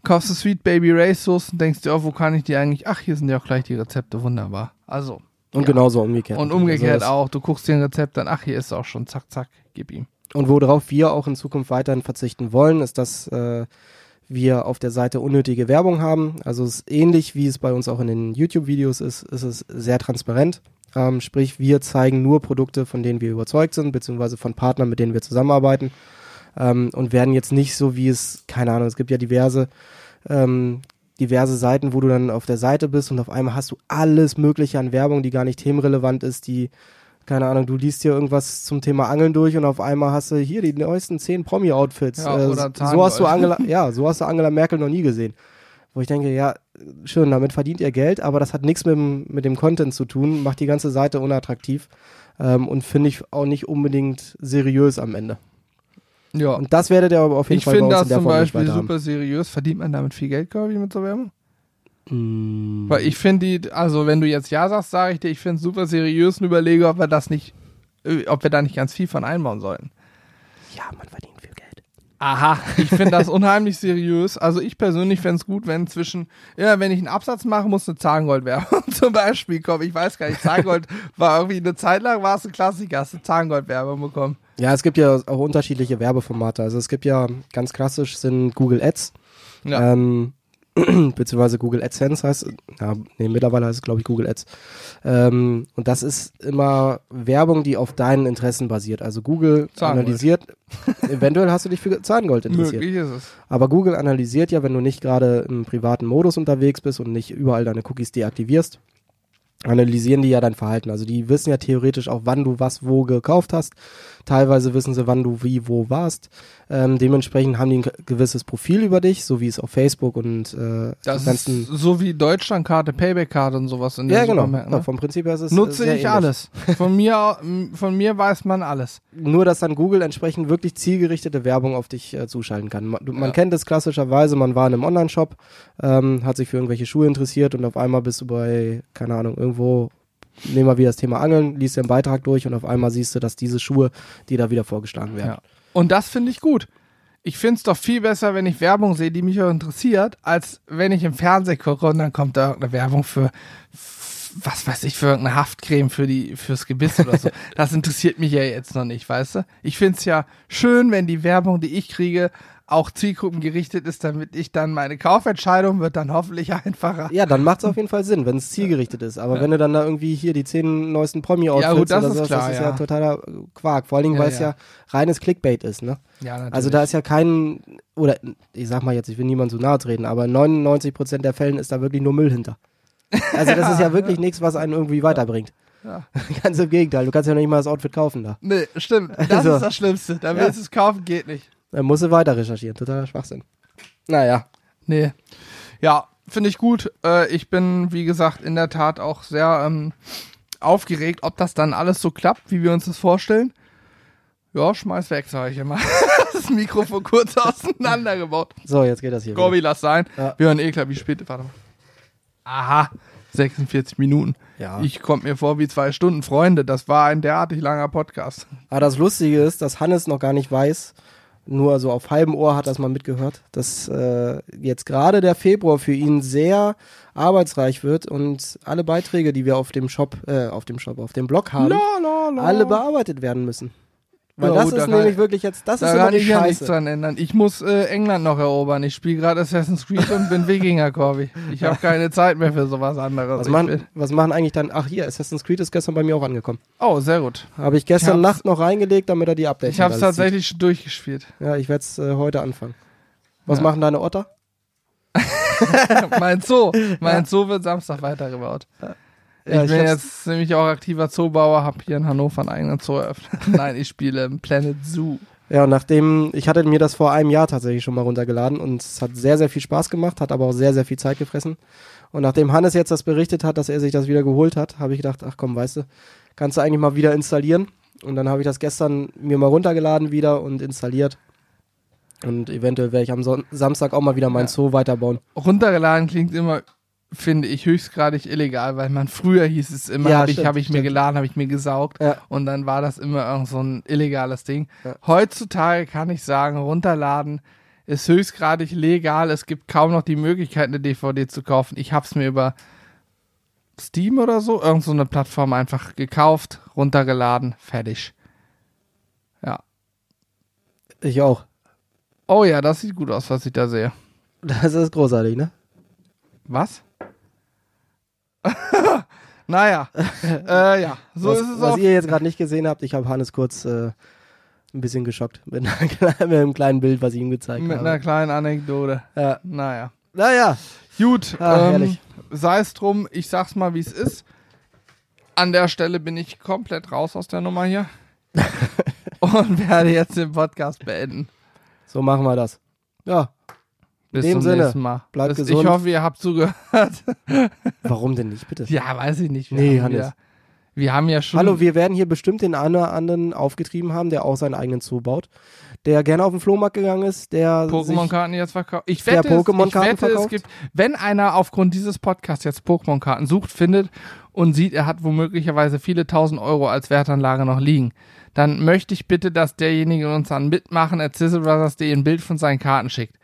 kaufst du Sweet Baby Race Sauce und denkst dir, oh, wo kann ich die eigentlich? Ach, hier sind ja auch gleich die Rezepte, wunderbar. Also. Und ja. genauso umgekehrt. Und natürlich. umgekehrt Also auch. Du guckst dir ein Rezept an, ach, hier ist es auch schon, zack, zack, gib ihm. Und worauf wir auch in Zukunft weiterhin verzichten wollen, ist, dass äh, wir auf der Seite unnötige Werbung haben. Also es ist ähnlich, wie es bei uns auch in den YouTube-Videos ist, ist es sehr transparent. Ähm, sprich, wir zeigen nur Produkte, von denen wir überzeugt sind, beziehungsweise von Partnern, mit denen wir zusammenarbeiten. Ähm, und werden jetzt nicht so wie es, keine Ahnung, es gibt ja diverse ähm, diverse Seiten, wo du dann auf der Seite bist und auf einmal hast du alles Mögliche an Werbung, die gar nicht themenrelevant ist, die, keine Ahnung, du liest hier irgendwas zum Thema Angeln durch und auf einmal hast du hier die neuesten zehn Promi-Outfits. Ja, äh, so hast du. Angela, [LAUGHS] ja, so hast du Angela Merkel noch nie gesehen. Wo ich denke, ja, schön, damit verdient ihr Geld, aber das hat nichts mit, dem- mit dem Content zu tun, macht die ganze Seite unattraktiv ähm, und finde ich auch nicht unbedingt seriös am Ende. Ja. Und das werdet ihr aber auf jeden Ich Fall bei finde das zum Beispiel super seriös. Verdient man damit viel Geld, glaube ich, mit so Werbung? Mm. Weil ich finde die, also wenn du jetzt Ja sagst, sage ich dir, ich finde es super seriös und überlege, ob wir das nicht, äh, ob wir da nicht ganz viel von einbauen sollten. Ja, man verdient. Aha, ich finde das unheimlich seriös. Also ich persönlich fände es gut, wenn zwischen, ja, wenn ich einen Absatz mache, muss eine Zahngold-Werbung [LAUGHS] zum Beispiel kommen. Ich weiß gar nicht, Zahngold war irgendwie eine Zeit lang, war es ein Klassiker, hast du Zahngold-Werbung bekommen. Ja, es gibt ja auch unterschiedliche Werbeformate. Also es gibt ja ganz klassisch sind Google Ads, Ja. ähm, [CLEARS THROAT] beziehungsweise Google AdSense heißt, ja, nee, mittlerweile heißt es glaube ich Google Ads. Ähm, und das ist immer Werbung, die auf deinen Interessen basiert. Also Google Zahngold. analysiert, [LAUGHS] eventuell hast du dich für Zahngold interessiert. Möglich ist es. Aber Google analysiert ja, wenn du nicht gerade im privaten Modus unterwegs bist und nicht überall deine Cookies deaktivierst, analysieren die ja dein Verhalten. Also die wissen ja theoretisch auch, wann du was wo gekauft hast. Teilweise wissen sie, wann du wie wo warst. Ähm, dementsprechend haben die ein ge- gewisses Profil über dich, so wie es auf Facebook und äh, Das die ist ganzen so wie Deutschlandkarte, Payback-Karte und sowas in ja, genau. Supermärkten, Ja, ne? vom Prinzip her ist es Nutze äh, sehr ich ähnlich. alles. [LAUGHS] Von mir, von mir weiß man alles. Nur, dass dann Google entsprechend wirklich zielgerichtete Werbung auf dich äh, zuschalten kann. Man, man Ja. kennt es klassischerweise, man war in einem Online-Shop, ähm, hat sich für irgendwelche Schuhe interessiert und auf einmal bist du bei, keine Ahnung, irgendwo, nehmen wir wieder das Thema Angeln, liest den Beitrag durch und auf einmal siehst du, dass diese Schuhe dir da wieder vorgeschlagen werden. Ja. Und das finde ich gut. Ich finde es doch viel besser, wenn ich Werbung sehe, die mich auch interessiert, als wenn ich im Fernsehen gucke und dann kommt da irgendeine Werbung für, was weiß ich, für irgendeine Haftcreme für die, fürs Gebiss oder so. [LAUGHS] Das interessiert mich ja jetzt noch nicht, weißt du? Ich finde es ja schön, wenn die Werbung, die ich kriege, auch zielgruppengerichtet ist, damit ich dann meine Kaufentscheidung wird dann hoffentlich [LAUGHS] einfacher. Ja, dann macht es auf jeden Fall Sinn, wenn es zielgerichtet ist. Aber wenn du dann da irgendwie hier die zehn neuesten Promi-Outfits Ja, gut, das oder ist sowas, klar, das ist ja. ja totaler Quark. Vor allen Dingen, Ja, weil es ja. ja reines Clickbait ist, ne? Ja, natürlich. Also da ist ja kein, oder ich sag mal jetzt, ich will niemand so nahe treten, aber in 99% der Fällen ist da wirklich nur Müll hinter. Also das ist ja [LAUGHS] wirklich nichts, was einen irgendwie weiterbringt. Ja. [LAUGHS] Ganz im Gegenteil, du kannst ja noch nicht mal das Outfit kaufen da. Nee, stimmt. Das Also. ist das Schlimmste. Da Ja. willst du es kaufen, geht nicht. Dann musst du weiter recherchieren, totaler Schwachsinn. Naja, Nee. Ja, finde ich gut. Äh, ich bin, wie gesagt, in der Tat auch sehr ähm, aufgeregt, ob das dann alles so klappt, wie wir uns das vorstellen. Ja, schmeiß weg, sag ich immer. [LAUGHS] das Mikrofon kurz [LAUGHS] auseinandergebaut. so, jetzt geht das hier. Gorbi, lass sein. Ja. Wir hören eh klar, wie spät. Warte mal. Aha, 46 Minuten. Ja. Ich komme mir vor wie zwei Stunden. Freunde, das war ein derartig langer Podcast. Aber das Lustige ist, dass Hannes noch gar nicht weiß, nur so auf halbem Ohr hat das mal mitgehört, dass äh, jetzt gerade der Februar für ihn sehr arbeitsreich wird und alle Beiträge, die wir auf dem Shop, äh, auf dem Shop, auf dem Blog haben, La, la, la. alle bearbeitet werden müssen. Weil Ja, das gut, da ist kann nämlich ich- wirklich jetzt, das Da ist kann ich ja nichts dran ändern. Ich muss äh, England noch erobern. Ich spiele gerade Assassin's Creed und bin Wikinger, Corby. Ich habe [LAUGHS] keine Zeit mehr für sowas anderes. was, machen, was machen eigentlich dann? Ach hier, Assassin's Creed ist gestern bei mir auch angekommen. oh, sehr gut. Habe ich gestern Ich Nacht noch reingelegt, damit er die Updates Ich habe es sieht. tatsächlich schon durchgespielt. Ja, ich werde es äh, heute anfangen. Was Ja. machen deine Otter? mein Zoo. Mein Zoo wird Samstag weitergebaut. Ich Ja, ich bin jetzt nämlich auch aktiver Zoobauer, habe hier in Hannover einen eigenen Zoo eröffnet. [LAUGHS] Nein, ich spiele im Planet Zoo. Ja, und nachdem, ich hatte mir das vor einem Jahr tatsächlich schon mal runtergeladen und es hat sehr, sehr viel Spaß gemacht, hat aber auch sehr, sehr viel Zeit gefressen. Und nachdem Hannes jetzt das berichtet hat, dass er sich das wieder geholt hat, habe ich gedacht, ach komm, weißt du, kannst du eigentlich mal wieder installieren. Und dann habe ich das gestern mir mal runtergeladen wieder und installiert. Und eventuell werde ich am Son Samstag auch mal wieder mein Ja. Zoo weiterbauen. Runtergeladen klingt immer, finde ich, höchstgradig illegal, weil man früher hieß es immer, Ja, habe ich, hab ich mir geladen, habe ich mir gesaugt. Ja. Und dann war das immer irgend so ein illegales Ding. Ja. Heutzutage kann ich sagen, runterladen ist höchstgradig legal. Es gibt kaum noch die Möglichkeit, eine DVD zu kaufen. Ich habe es mir über Steam oder so, irgend so eine Plattform einfach gekauft, runtergeladen, fertig. Ja. Ich auch. Oh ja, das sieht gut aus, was ich da sehe. Das ist großartig, ne? Was? Naja, [LAUGHS] äh, ja, so was, ist es was auch. ihr jetzt gerade nicht gesehen habt, ich habe Hannes kurz äh, ein bisschen geschockt mit, einer, [LAUGHS] kleinen- mit einem kleinen Bild, was ich ihm gezeigt Mit einer habe. kleinen Anekdote. Ja. Naja. Naja, Gut, Ah, ähm, sei es drum, ich sag's mal, wie es ist. An der Stelle bin ich komplett raus aus der Nummer hier. [LAUGHS] und werde jetzt den Podcast beenden. so machen wir das. Ja, Bis dem zum Sinne, nächsten Mal. bleibt Bis, gesund. Ich hoffe, ihr habt zugehört. [LAUGHS] warum denn nicht, bitte? ja, weiß ich nicht. Wir Nee, Hannes. Ja, wir haben ja schon. Hallo, wir werden hier bestimmt den einen oder anderen aufgetrieben haben, der auch seinen eigenen Zoo baut. Der gerne auf den Flohmarkt gegangen ist, der Pokémon-Karten jetzt verkauft. Ich Der wette, es- ich wette es verkauft? gibt, wenn einer aufgrund dieses Podcasts jetzt Pokémon-Karten sucht, findet und sieht, er hat womöglicherweise viele tausend Euro als Wertanlage noch liegen, dann möchte ich bitte, dass derjenige uns an mitmachen at Brothers.de ein Bild von seinen Karten schickt.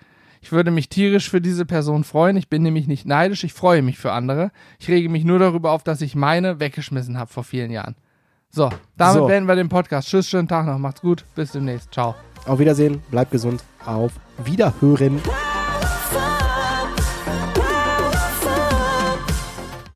Ich würde mich tierisch für diese Person freuen. Ich bin nämlich nicht neidisch, ich freue mich für andere. Ich rege mich nur darüber auf, dass ich meine weggeschmissen habe vor vielen Jahren. So, damit So. beenden wir den Podcast. Tschüss, schönen Tag noch. Macht's gut. Bis demnächst. Ciao. Auf Wiedersehen, bleibt gesund, auf Wiederhören.